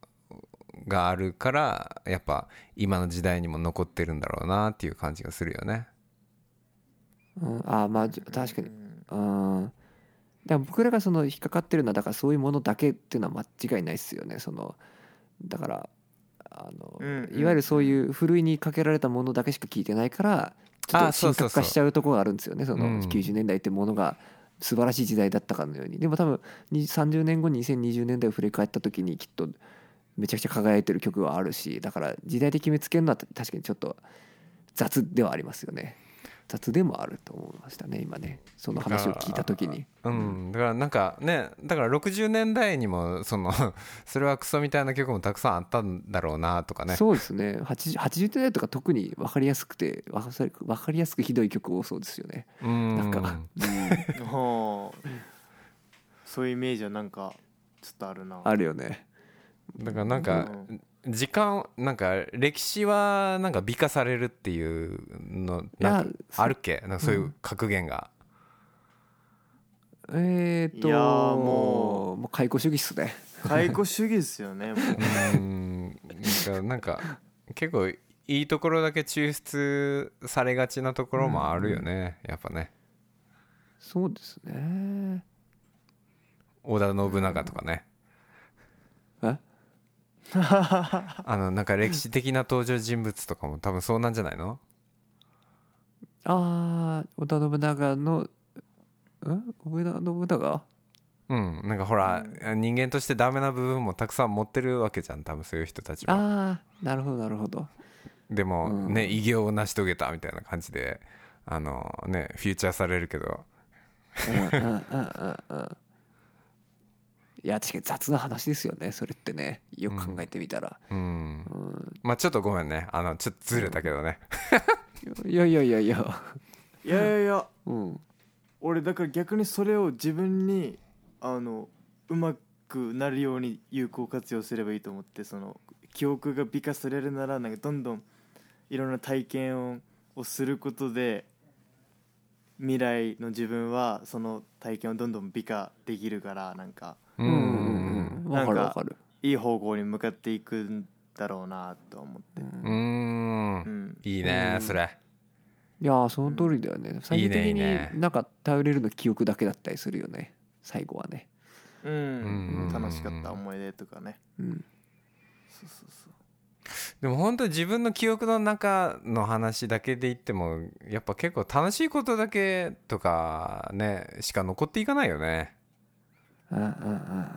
があるからやっぱ今の時代にも残ってるんだろうなっていう感じがするよね。うんああまあ確かに。うん。だから僕らがその引っかかってるのはだからそういうものだけっていうのは間違いないですよね。そのだからあの、うんうん。いわゆるそういうふるいにかけられたものだけしか聞いてないからちょっあと深刻化しちゃうところがあるんですよね。そのうん。90年代ってものが素晴らしい時代だったかのように。でも多分に30年後に2020年代を振り返った時にきっとめちゃくちゃ輝いてる曲はあるしだから時代的決めつけるのは確かにちょっと雑ではありますよね雑でもあると思いましたね今ね。その話を聞いた時に。うん、だからなんかねだから60年代にもその <laughs> それはクソみたいな曲もたくさんあったんだろうなとかね。そうですね。80, 80年代とか特に分かりやすくて分かり分かりやすくひどい曲多そうですよね。うん。なんか、<laughs> そういうイメージはなんかちょっとあるな。あるよね。だからなんか時間なんか歴史はなんか美化されるっていうのなんかあるっけ？なんかそういう格言が、えー、っといやーももう解雇主義っすね。解雇主義ですよねもう。うん。なんか結構いいところだけ抽出されがちなところもあるよね、やっぱね。そうですね。織田信長とかね。え <laughs> あのなんか歴史的な登場人物とかも多分そうなんじゃないの？ああ織田信長のん織田信長？うんなんかほら、人間としてダメな部分もたくさん持ってるわけじゃん多分そういう人たちはああなるほどなるほど。でもうん。ね、偉業を成し遂げたみたいな感じであのねフューチャーされるけど。うんうんうんうんうんいや確かに雑な話ですよねそれってね。よく考えてみたら、うん。うん。まあちょっとごめんね。あのちょっとずれたけどね。<laughs> いやいやいやいや。いやいやいや。うん。俺だから逆にそれを自分にあのうまくなるように有効活用すればいいと思ってその記憶が美化されるならなんかどんどんいろんな体験ををすることで未来の自分はその体験をどんどん美化できるからなんかうんうんうんかるわかる。いい方向に向かっていくんだろうなと思って、うーん。うん、いいねそれ。いやーその通りだよね。最終的になんか頼れるの記憶だけだったりするよね。最後はね。うんうん。楽しかった思い出とかね。うん。そうそうそう。でも本当自分の記憶の中の話だけで言ってもやっぱ結構楽しいことだけとかねしか残っていかないよね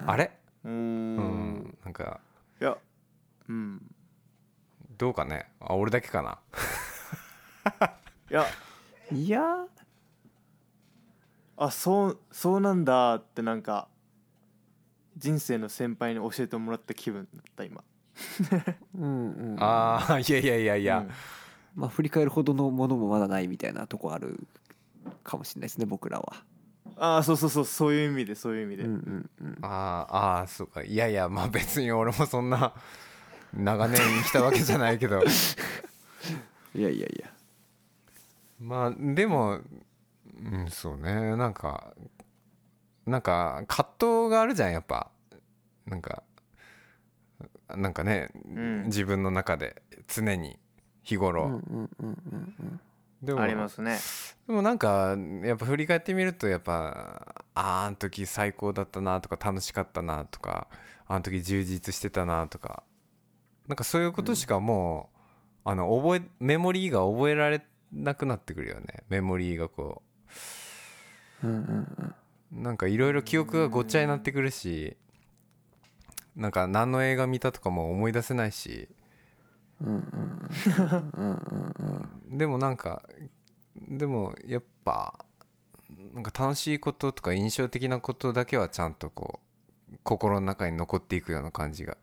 あれ？うん。なんかいや。うん。どうかね？あ俺だけかな？いや。いや？あそうそうなんだってなんか人生の先輩に教えてもらった気分だった今。うんうん。ああいやいやいやいや、うん。まあ振り返るほどのものもまだないみたいなとこあるかもしれないですね僕らはああそうそうそうそういう意味でそういう意味で、うんうんうん。あーあーそうか。いやいやまあ別に俺もそんな長年生きたわけじゃないけど。<laughs> いやいやいや。まあでもうんそうねなんかなんか葛藤があるじゃんやっぱ。なんかなんかね、ん。自分の中で常に日頃、うんうんうんうん。でもありますねでもなんかやっぱ振り返ってみるとやっぱあーあの時最高だったなとか楽しかったなとかあの時充実してたなとかなんかそういうことしかもう、あの覚えメモリーが覚えられなくなってくるよね。メモリーがこうんうんうん。うなんかいろいろ記憶がごっちゃになってくるしなんか何の映画見たとかも思い出せないし。うんうんうんうんうん。でもなんかでもやっぱなんか楽しいこととか印象的なことだけはちゃんとこう心の中に残っていくような感じが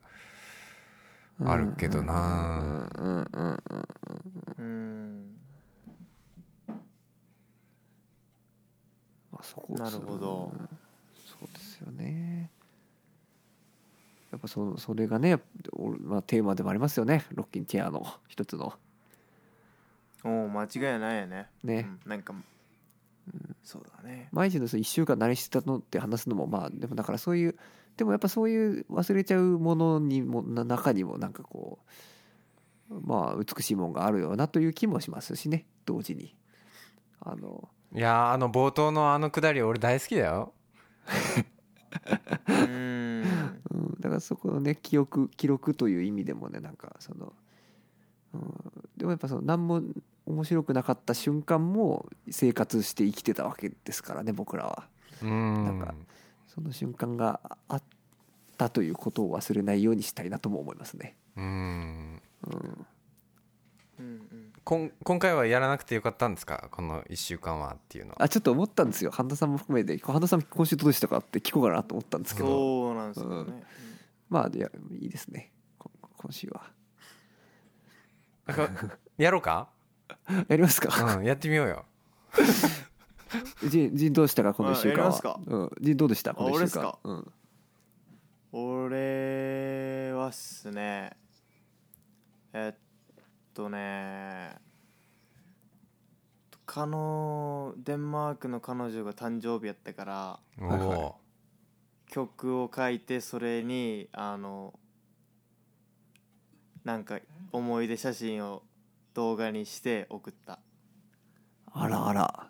あるけどな。うんうんうんうん。まあそこなるほど。うんそうですよね。やっぱそそれがねまあ、テーマでもありますよね。ロッキンチェアの一つのおお間違いないよね。ね、うんなんか、そうだね。毎日のその1週間何してたのって話すのもまあでもだからそういうでもやっぱそういう忘れちゃうものにもな中にもなんかこうまあ美しいもんがあるよなという気もしますしね。同時に。あのいやーあの冒頭のあのくだり俺大好きだよ。うん。うん、だからそこのね記憶記録という意味でもねなんかその、うん、でもやっぱその何も面白くなかった瞬間も生活して生きてたわけですからね僕らは。うん。なんかその瞬間があったということを忘れないようにしたいなとも思いますね。うん。うん、うんうん。こん今回はやらなくてよかったんですか？この1週間はっていうのは。あちょっと思ったんですよ。半田さんも含めて半田さん今週どうでしたか？って聞こうかなと思ったんですけど。そうなんですよね、まあいやいいですね。こ今週は。やろうか？<laughs> やりますか？うんやってみようよ。ジンジンどうしたか？この1週間は。うん、ジンどうでした？この1週間。俺うん。俺はっすね。えっとね。かのデンマークの彼女が誕生日やったから曲を書いてそれにあのなんか思い出写真を動画にして送った。あらあら。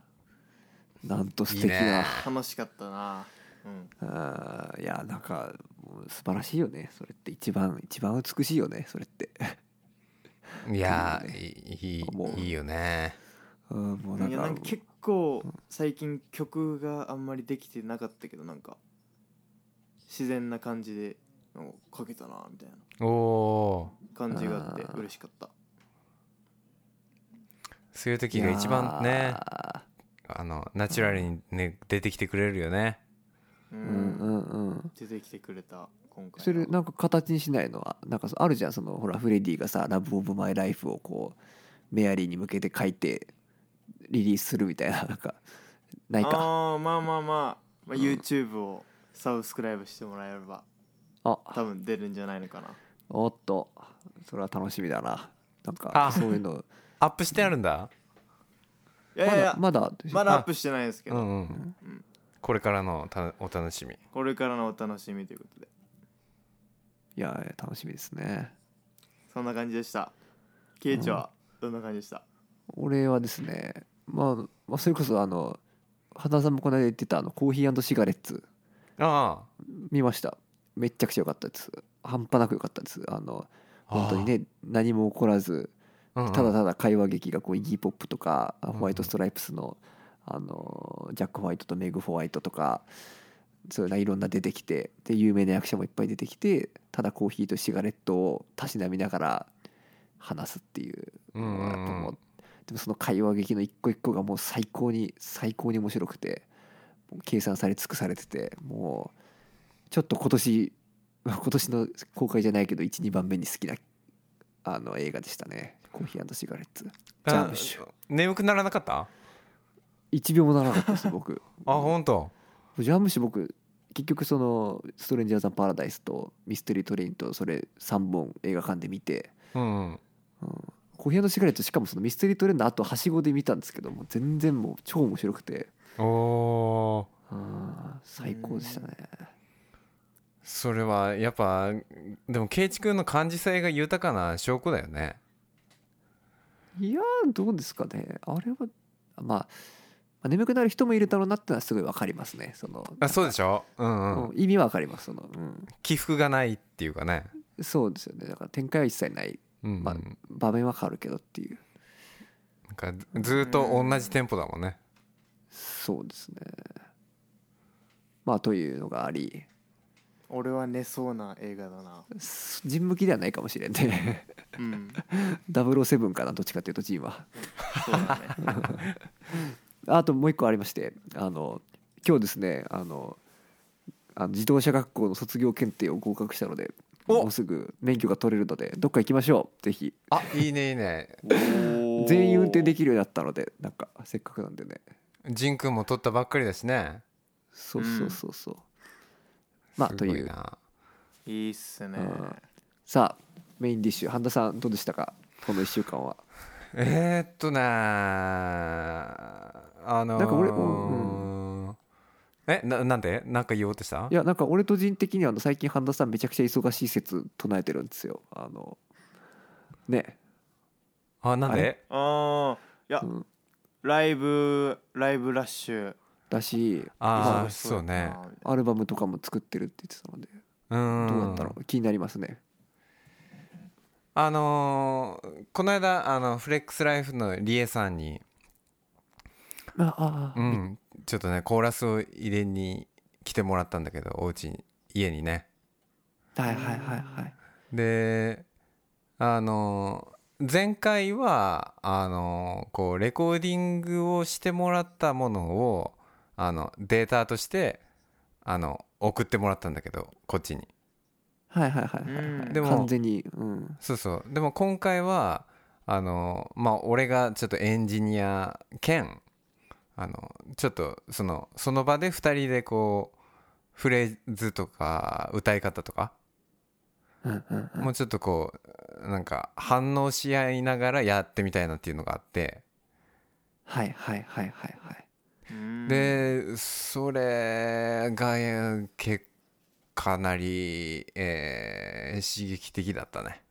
なんと素敵いいね。な楽しかったな。うん。あーいやなんかもう素晴らしいよね。それって。一番一番美しいよね。それって。いや <laughs> いいいいいもう。いいいよね。うんもうなんか。いやなんか結構最近曲があんまりできてなかったけどなんか自然な感じでなんか書けたなみたいなおお感じがあってあー嬉しかった。ーそういう時が一番ねあのナチュラルにね出てきてくれるよね。うん。うんうん出てきてくれた今回それなんか形にしないのは？なんかあるじゃんそのほらフレディがさ「ラブ・オブ・マイ・ライフ」をこうメアリーに向けて書いてリリースするみたいな <laughs> なんかないか？ああまあまあまあ、まあ、YouTube をサブスクライブしてもらえればあ。多分出るんじゃないのかな。おっと。それは楽しみだな。なんかあ。そういうのアップしてあるんだ？いやいやまだ。まだまだアップしてないですけど、うんうんこれからのたお楽しみ。これからのお楽しみということで。いやいや楽しみですね。そんな感じでした。ケイチはどんな感じでした、俺はですねまあ、まあ、それこそあの花さんもこの間言ってたあのコーヒーシガレッツあ見ました。めっちゃくちゃ良かったです。半端なく良かったです。あの本当にね何も起こらずあ、うんうん。ただただ会話劇がこうイギー・ポップとかんホワイト・ストライプスのあのジャック・ホワイトとメグ・ホワイトとかそういうないろんな出てきてで有名な役者もいっぱい出てきてただコーヒーとシガレットをたしなみながら話すっていううんうんうでもその会話劇の一個一個がもう最高に最高に面白くて計算され尽くされててもうちょっと今年 <laughs> 今年の公開じゃないけど12番目に好きなあの映画でしたねコーヒーシガレッツ。ジャームッシュあ眠くならなかった？1秒もならなかったです僕。<laughs> あ本当？ジャームッシュ僕結局その「ストレンジャーズ・パラダイス」と「ミステリー・トレイン」とそれ3本映画館で見て。うんうん。コーヒーシガレットしかもそのミステリー・トレインの後はしごで見たんですけども全然もう超面白くて。おお最高でしたね。それはやっぱでも圭一君の感受性が豊かな証拠だよねいやーどうですかね。あれはまあまあ眠くなる人もいるだろうなってのはすごいわかりますね。そのあそうでしょ？うんうん。うん意味はわかりますその、うん、起伏がないっていうかね。そうですよね。だから展開は一切ない、うん、まあ、場面は変わるけどっていう。なんかずーっと同じテンポだもんね。そうですね。まあというのがあり俺は寝そうな映画だな。すジン向きではないかもしれんね。うん。<laughs> 007かなどっちかっていうとジンは。そうだね。<laughs> あともう一個ありましてあの今日ですねあのあの自動車学校の卒業検定を合格したのでお！もうすぐ免許が取れるのでどっか行きましょう。ぜひ。あいいねいいね。<laughs> 全員運転できるようになったのでなんかせっかくなんでね。仁君も取ったばっかりだしね。そうそうそうそう、まあすというごいないいっすね。うん。さあメインディッシュ。半田さんどうでしたか？この1週間は。えー、っとねあのー。なんか俺うんえななんで？なんか言おうとした？いやなんか俺と人的にはあの最近半田さんめちゃくちゃ忙しい説唱えてるんですよ。あのね。あなんで？ああいや、うん。ライブライブラッシュだしあそうね。アルバムとかも作ってるって言ってたのでうん。どうだったの？気になりますね。あのーこの間あのフレックスライフのリエさんに、あああうん、ちょっとねコーラスを入れに来てもらったんだけどお家に家にね。はいはいはいはい。であの前回はあのこうレコーディングをしてもらったものをあのデータとしてあの送ってもらったんだけどこっちに。はいはいはいはいはい。うん。でも完全に。うん。そうそう。でも今回はあのまあ俺がちょっとエンジニア兼あのちょっとそのその場で2人でこうフレーズとか歌い方とかうんうんうん。もうちょっとこうなんか反応し合いながらやってみたいなっていうのがあって。はいはいはいはいはい。うんでそれがえー結かなり、えー刺激的だったね。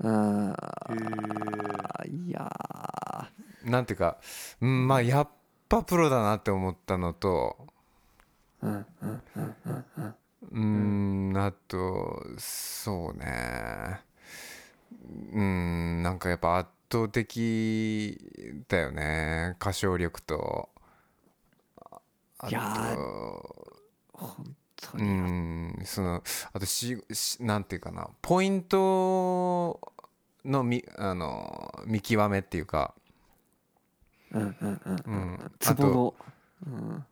あへー。ーやなんていうか、うん、まあやっぱプロだなって思ったのとーうんうんうんうんうん。うんあとそうね。うんなんかやっぱ圧倒的だよね歌唱力と。あいや本当うにんそのあとししなんていうかなポイントのみあの見極めっていうか、うんうんうんうん、ツボの。うん。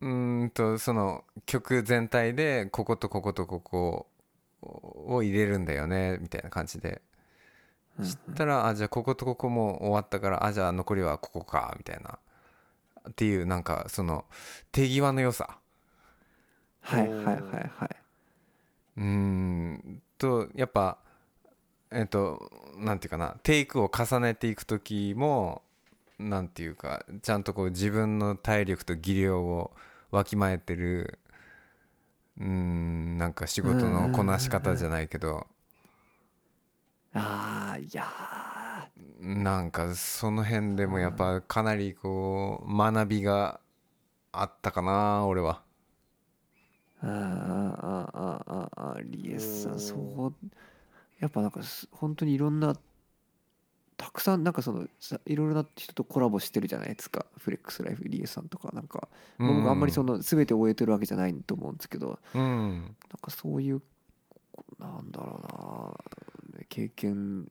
うーんとその曲全体でこことこことここを入れるんだよねみたいな感じで。うん知ったらあじゃあこことここも終わったからあじゃあ残りはここかみたいなっていうなんかその手際の良さ。はいはいはいはい。うーんとやっぱえっとなんていうかなテイクを重ねていく時もなんていうかちゃんとこう自分の体力と技量をわきまえてるうーんなんか仕事のこなし方じゃないけど。ああいやなんかその辺でもやっぱかなりこう学びがあったかな俺は。ーあーあーあーあーあーリエスさんそう。やっぱなんかす本当にいろんなたくさんなんかそのさいろいろな人とコラボしてるじゃないですか。フレックスライフリエスさんとか。なんか、まあ僕あんまりその全て終えてるわけじゃないと思うんですけど。うん。なんかそういうなんだろうな。経験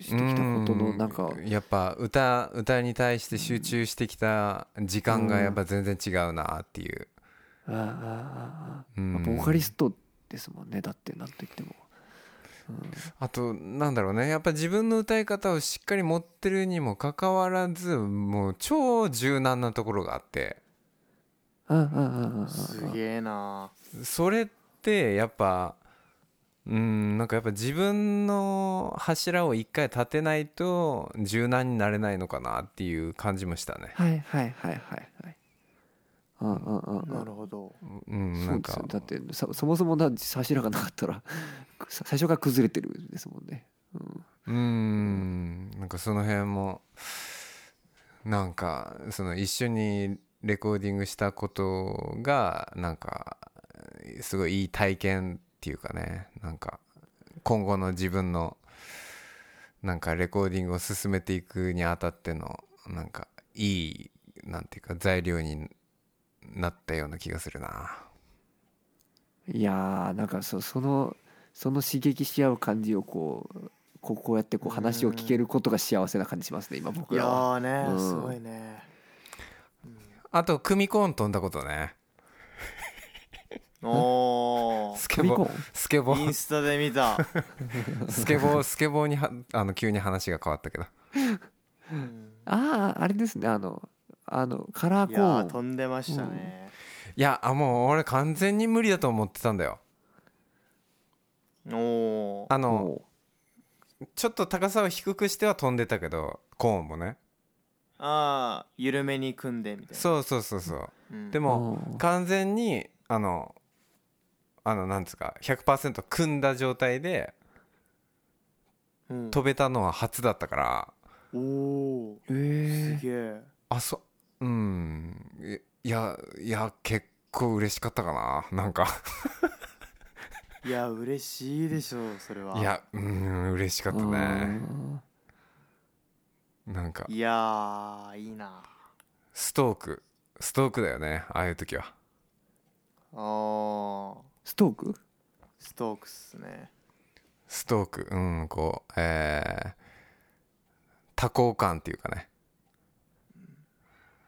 してきたことのなんかうん。やっぱ歌歌に対して集中してきた時間がやっぱ全然違うなっていう、あーあーあーうん。まあボーカリストですもんね。だってなんと言っても、あとなんだろうね。やっぱ自分の歌い方をしっかり持ってるにもかかわらずもう超柔軟なところがあって。うん、うんうんうんうん。すげえな。それってやっぱうんなんかやっぱ自分の柱を一回立てないと柔軟になれないのかなっていう感じもしたね。はいはいはいはいはい。うんうんうんうん。なるほど。うんなんか。そうですよだってそそもそもだ柱がなかったらさ最初から崩れてるんですもんね、うん、うーん。なんかその辺もなんかその一緒にレコーディングしたことがなんかすごいいい体験っていうかねなんか今後の自分のなんかレコーディングを進めていくにあたってのなんかいいなんていうか材料になったような気がするな。いやーなんかそそのその刺激し合う感じをこうこうこうやってこう話を聞けることが幸せな感じしますね今い僕やらは。ーね、うん。すごいね。あと組コーン飛んだことねおスケボー。スケボー。ーインスタで見た、<laughs> スケボースケボーにはあの急に話が変わったけど。うん。あああれですね。あのあのカラーコーン。ー飛んでましたね、いやあもう俺完全に無理だと思ってたんだよ。おおあのおちょっと高さを低くしては飛んでたけどコーンもね。ああ緩めに組んでみたいな。そうそうそうそう。うん。でもうん。完全にあのあのなんつうか100%組んだ状態でうん。飛べたのは初だったから。おおえすげえ。あそうん。いやいや結構嬉しかったかな。なんか。いや嬉しいでしょうそれは。いやうん嬉しかったね。なんか。いやーいいなストーク。ストークだよねああいう時はあー。ストーク？ストークっすね。ストーク。うんこうえー多幸感っていうかね。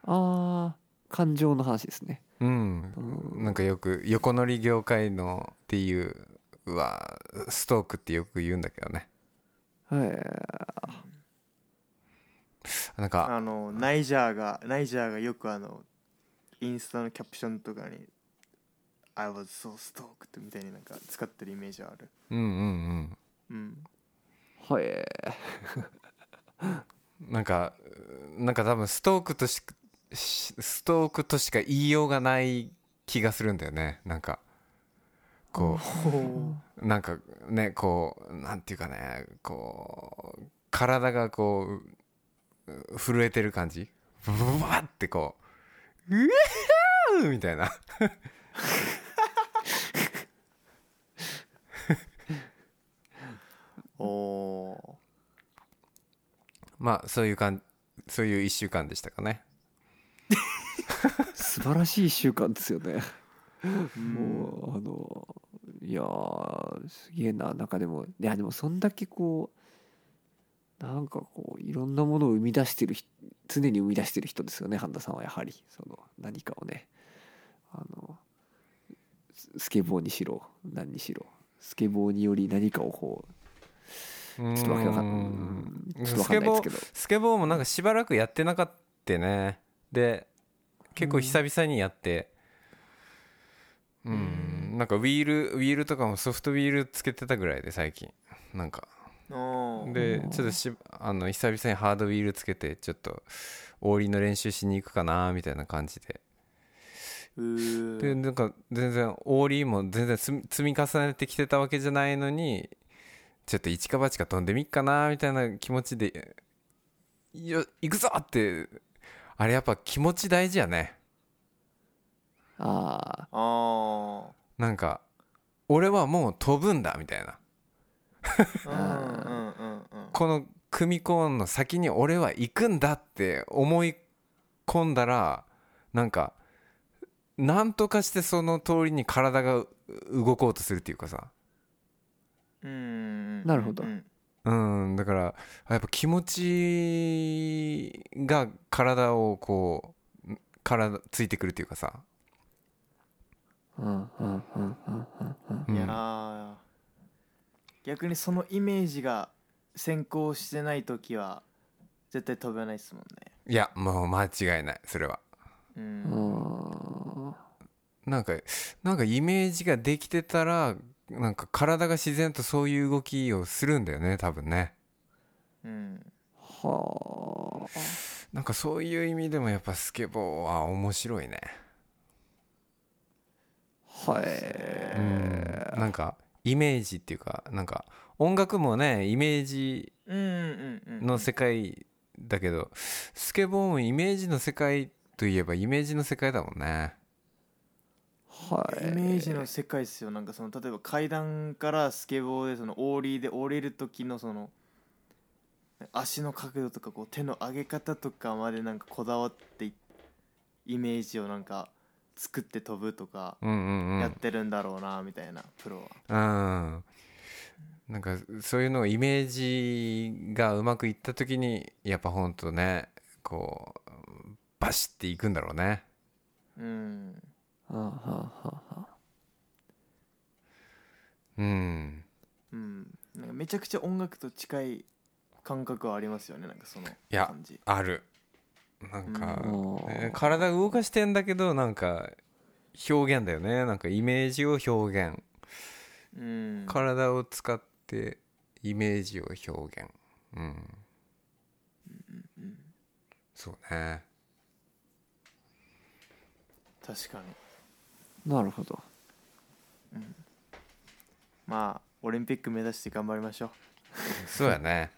ああ感情の話ですね。うん。なんかよく横乗り業界のっていうはストークってよく言うんだけどね。はいなんかあのナイジャーがナイジャーがよくあのインスタのキャプションとかに「I was so stoked」みたいになんか使ってるイメージある。うんうんうん。うん。はい <laughs> なんかなんか多分ストークとししストークとしか言いようがない気がするんだよね。なんかこうなんかねこうなんていうかねこう体がこうう震えてる感じ。ブワーってこううわーみたいな <laughs> おおまあそういうかんそういう1週間でしたかね。<laughs> 素晴らしい1週間ですよね。ーもうあのいやーすげえななんかでもいやでもそんだけこうなんかこういろんなものを生み出してる人常に生み出してる人ですよね半田さんはやはり。その何かをね。あのススケボーにしろ何にしろ。スケボーにより何かをこうちょっとわけわかんうん。ちょっとわかんないですけど。スケボーもなんかしばらくやってなかったねで結構久々にやって。うん。なんかウィールウィールとかもソフトウィールつけてたぐらいで最近。なんか。でちょっとしあの久々にハードウィールつけてちょっとオーリーの練習しに行くかなみたいな感じで。でなんか全然オーリーも全然積み重ねてきてたわけじゃないのにちょっと一か八か飛んでみっかなみたいな気持ちでよ行くぞってあれやっぱ気持ち大事やね。ああー。なんか俺はもう飛ぶんだみたいな。この組コーンの先に俺は行くんだって思い込んだらなんかなんとかしてその通りに体がう動こうとするっていうかさなるほど。うん。うんだからやっぱ気持ちが体をこう体ついてくるっていうかさ、あうんうんうんうんうん。うん。いやー逆にそのイメージが先行してない時は絶対飛べないですもんね。いやもう間違いないそれは。ううんん。なんかなんかイメージができてたらなんか体が自然とそういう動きをするんだよね多分ね。うん。はあ。なんかそういう意味でもやっぱスケボーは面白いね。はい。うん。なんかイメージっていうかなんか音楽もねイメージの世界だけどスケボーもイメージの世界といえばイメージの世界だもんね。はいイメージの世界ですよ。なんかその例えば階段からスケボーでそのオーリーで降りる時のその足の角度とかこう手の上げ方とかまでなんかこだわっていイメージをなんか作って飛ぶとかやってるんだろうなみたいなプロは。うんなんかそういうのイメージがうまくいった時にやっぱほんとねこうバシッていくんだろうね。うん。はあはあはあはあ。うん。うん。なんかめちゃくちゃ音楽と近い感覚はありますよねなんかそのや感じ。ある。なんか、うん。ね体動かしてんだけどなんか表現だよね。なんかイメージを表現。うん。体を使ってイメージを表現。うん。そうね。確かになるほど。まあオリンピック目指して頑張りましょう。そうやね。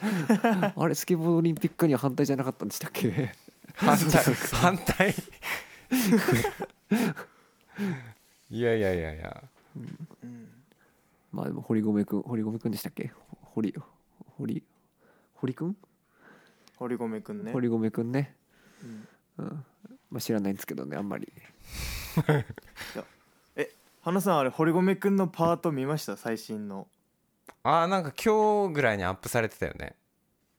<laughs> あれスケボーオリンピックには反対じゃなかったんでしたっけ？反対。<laughs> 反対。<laughs> いやいやいやいや。うん。まあでも堀米くん堀米くんでしたっけ？堀堀堀くん？堀米くんね。堀米くんね。うん。うん。まあ知らないんですけどねあんまり <laughs> え花さんあれ堀米くんのパート見ました？最新の。あーなんか今日ぐらいにアップされてたよね。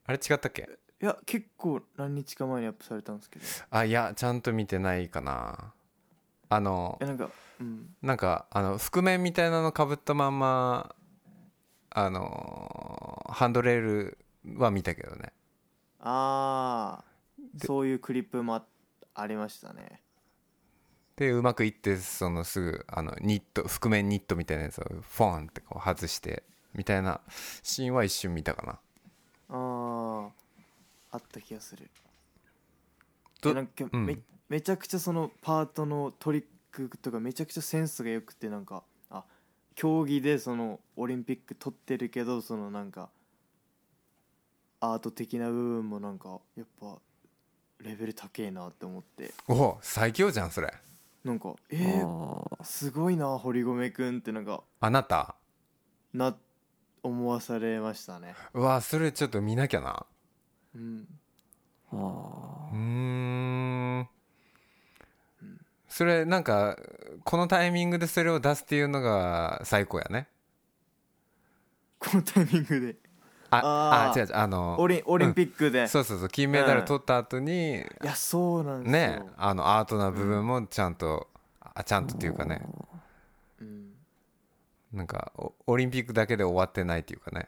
あれ違ったっけ？いや結構何日か前にアップされたんですけど。いあいやちゃんと見てないかな。あのやなんかうん。なんかあの覆面みたいなのかぶったまんまあのハンドレールは見たけどね。ああでそういうクリップもあありましたねでうまくいってそのすぐあのニット覆面ニットみたいなやつをフォンってこう外してみたいなシーンは一瞬見たかな。あああった気がする。なんかうん。めめちゃくちゃそのパートのトリックとかめちゃくちゃセンスが良くてなんかあ競技でそのオリンピック取ってるけどそのなんかアート的な部分もなんかやっぱレベル高えなって思って。おお最強じゃんそれなんかえあー、ーすごいな堀米くんってなんかあなた？な思わされましたね。うわそれちょっと見なきゃな。うん。あうーん。それなんかこのタイミングでそれを出すっていうのが最高やね。このタイミングでああ違う違うあのオリオリンピックで、そうそうそう金メダル取った後に、いやそうなんですよ、ねあのアートな部分もちゃんと、あちゃんとっていうかね。うん。なんかおオリンピックだけで終わってないっていうかね。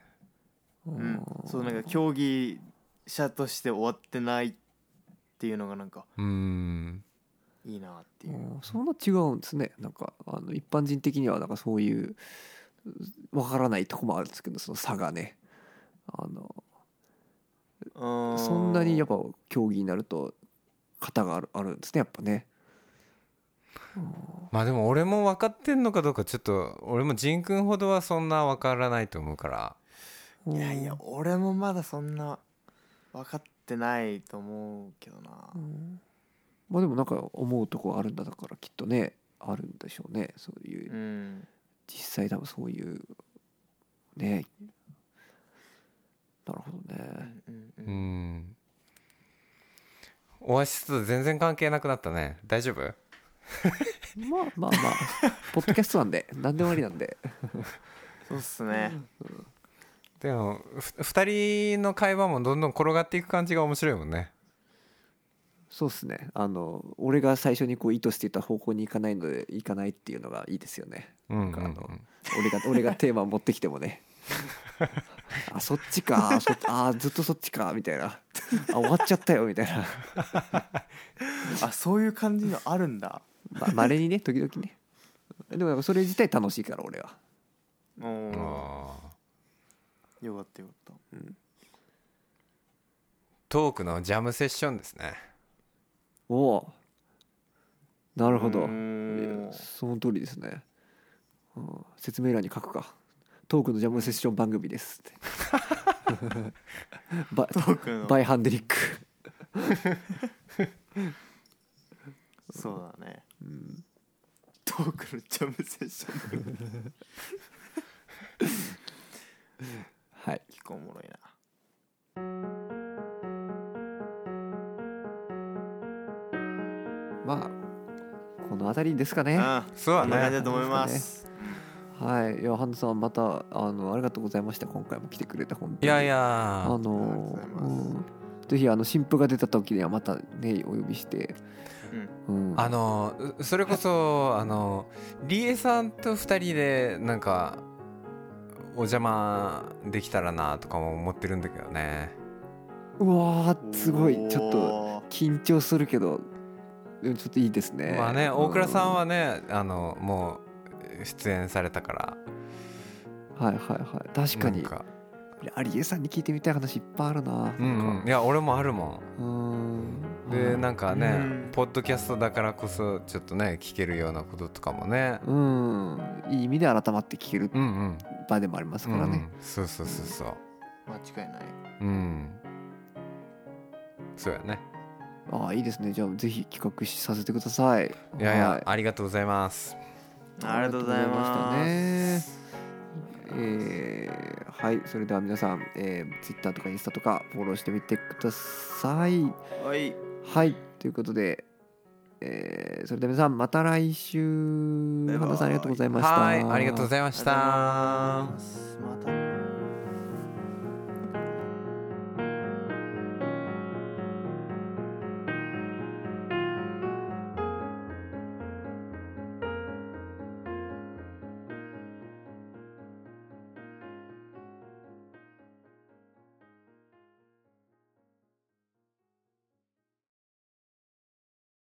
うん、そうなんか競技者として終わってないっていうのがなんかうーん。いいなっていう、うん。そんな違うんですね。なんかあの一般人的にはなんかそういうわからないとこもあるんですけどその差がねあのうん。そんなにやっぱ競技になると型があるあるんですねやっぱね。まあでも俺も分かってんのかどうかちょっと俺も仁君ほどはそんな分からないと思うから。いやいや俺もまだそんな分かってないと思うけどな。うん。まあでもなんか思うとこあるんだだからきっとねあるんでしょうねそういう。うん。実際多分そういうねなるほどね。うんううん。ん。オアシスと全然関係なくなったね。大丈夫？まあまあまあ。<laughs> ポッドキャストなんで何でもありなんで。そうっすね。でもふ2人の会話もどんどん転がっていく感じが面白いもんね。そうっすね。あの俺が最初にこう意図していた方向に行かないので行かないっていうのがいいですよね。うんあのん、俺が <laughs> 俺がテーマを持ってきてもねあそっちか。そあずっとそっちか。みたいな。あ終わっちゃったよみたいな。あそういう感じのあるんだ。まれにね時々ね。でもそれ自体楽しいから俺は。おー。あー。よかったよかった。トークのジャムセッションですね。おおなるほど。うーん。その通りですね、うん、説明欄に書くかトークのジャムセッション番組ですって。<laughs> バトークの。バイハンデリック。そうだね、トークのジャムセッションはい。結構おもろいな。まあこの辺りですかね。うんそうだね。こんな感じだと思いますはい。いやハンドさんまたあのありがとうございました。今回も来てくれて本当に。いやいあやのありがとうございます。うん。ぜひあの新譜が出た時にはまたねお呼びして、うん、あのうそれこそ <laughs> あのリエさんと2人でなんかお邪魔できたらなとかも思ってるんだけどね。うわーすごい。ちょっとおー緊張するけどうんちょっといいですね。まあねう大倉さんはねあのもう出演されたから。はいはいはい。確かに。なんか。アリエさんに聞いてみたい話いっぱいあるなうんうん。いや俺もあるもん。うん。でなんかねうん。ポッドキャストだからこそちょっとね聞けるようなこととかもね。うん。いい意味で改まって聞けるうんうん。場でもありますうんからね、うんそうそうそうそう。間違いない。うん。そうやね。ああいいですね。じゃあぜひ企画しさせてください。いやいや、はい。ありがとうございますありがとうございましたね。えーはいそれでは皆さん、えー、Twitter とかインスタとかフォローしてみてください。はい。はい。ということで、えーそれでは皆さんまた来週バイバイ花さんありがとうございました。はいありがとうございました。また。ね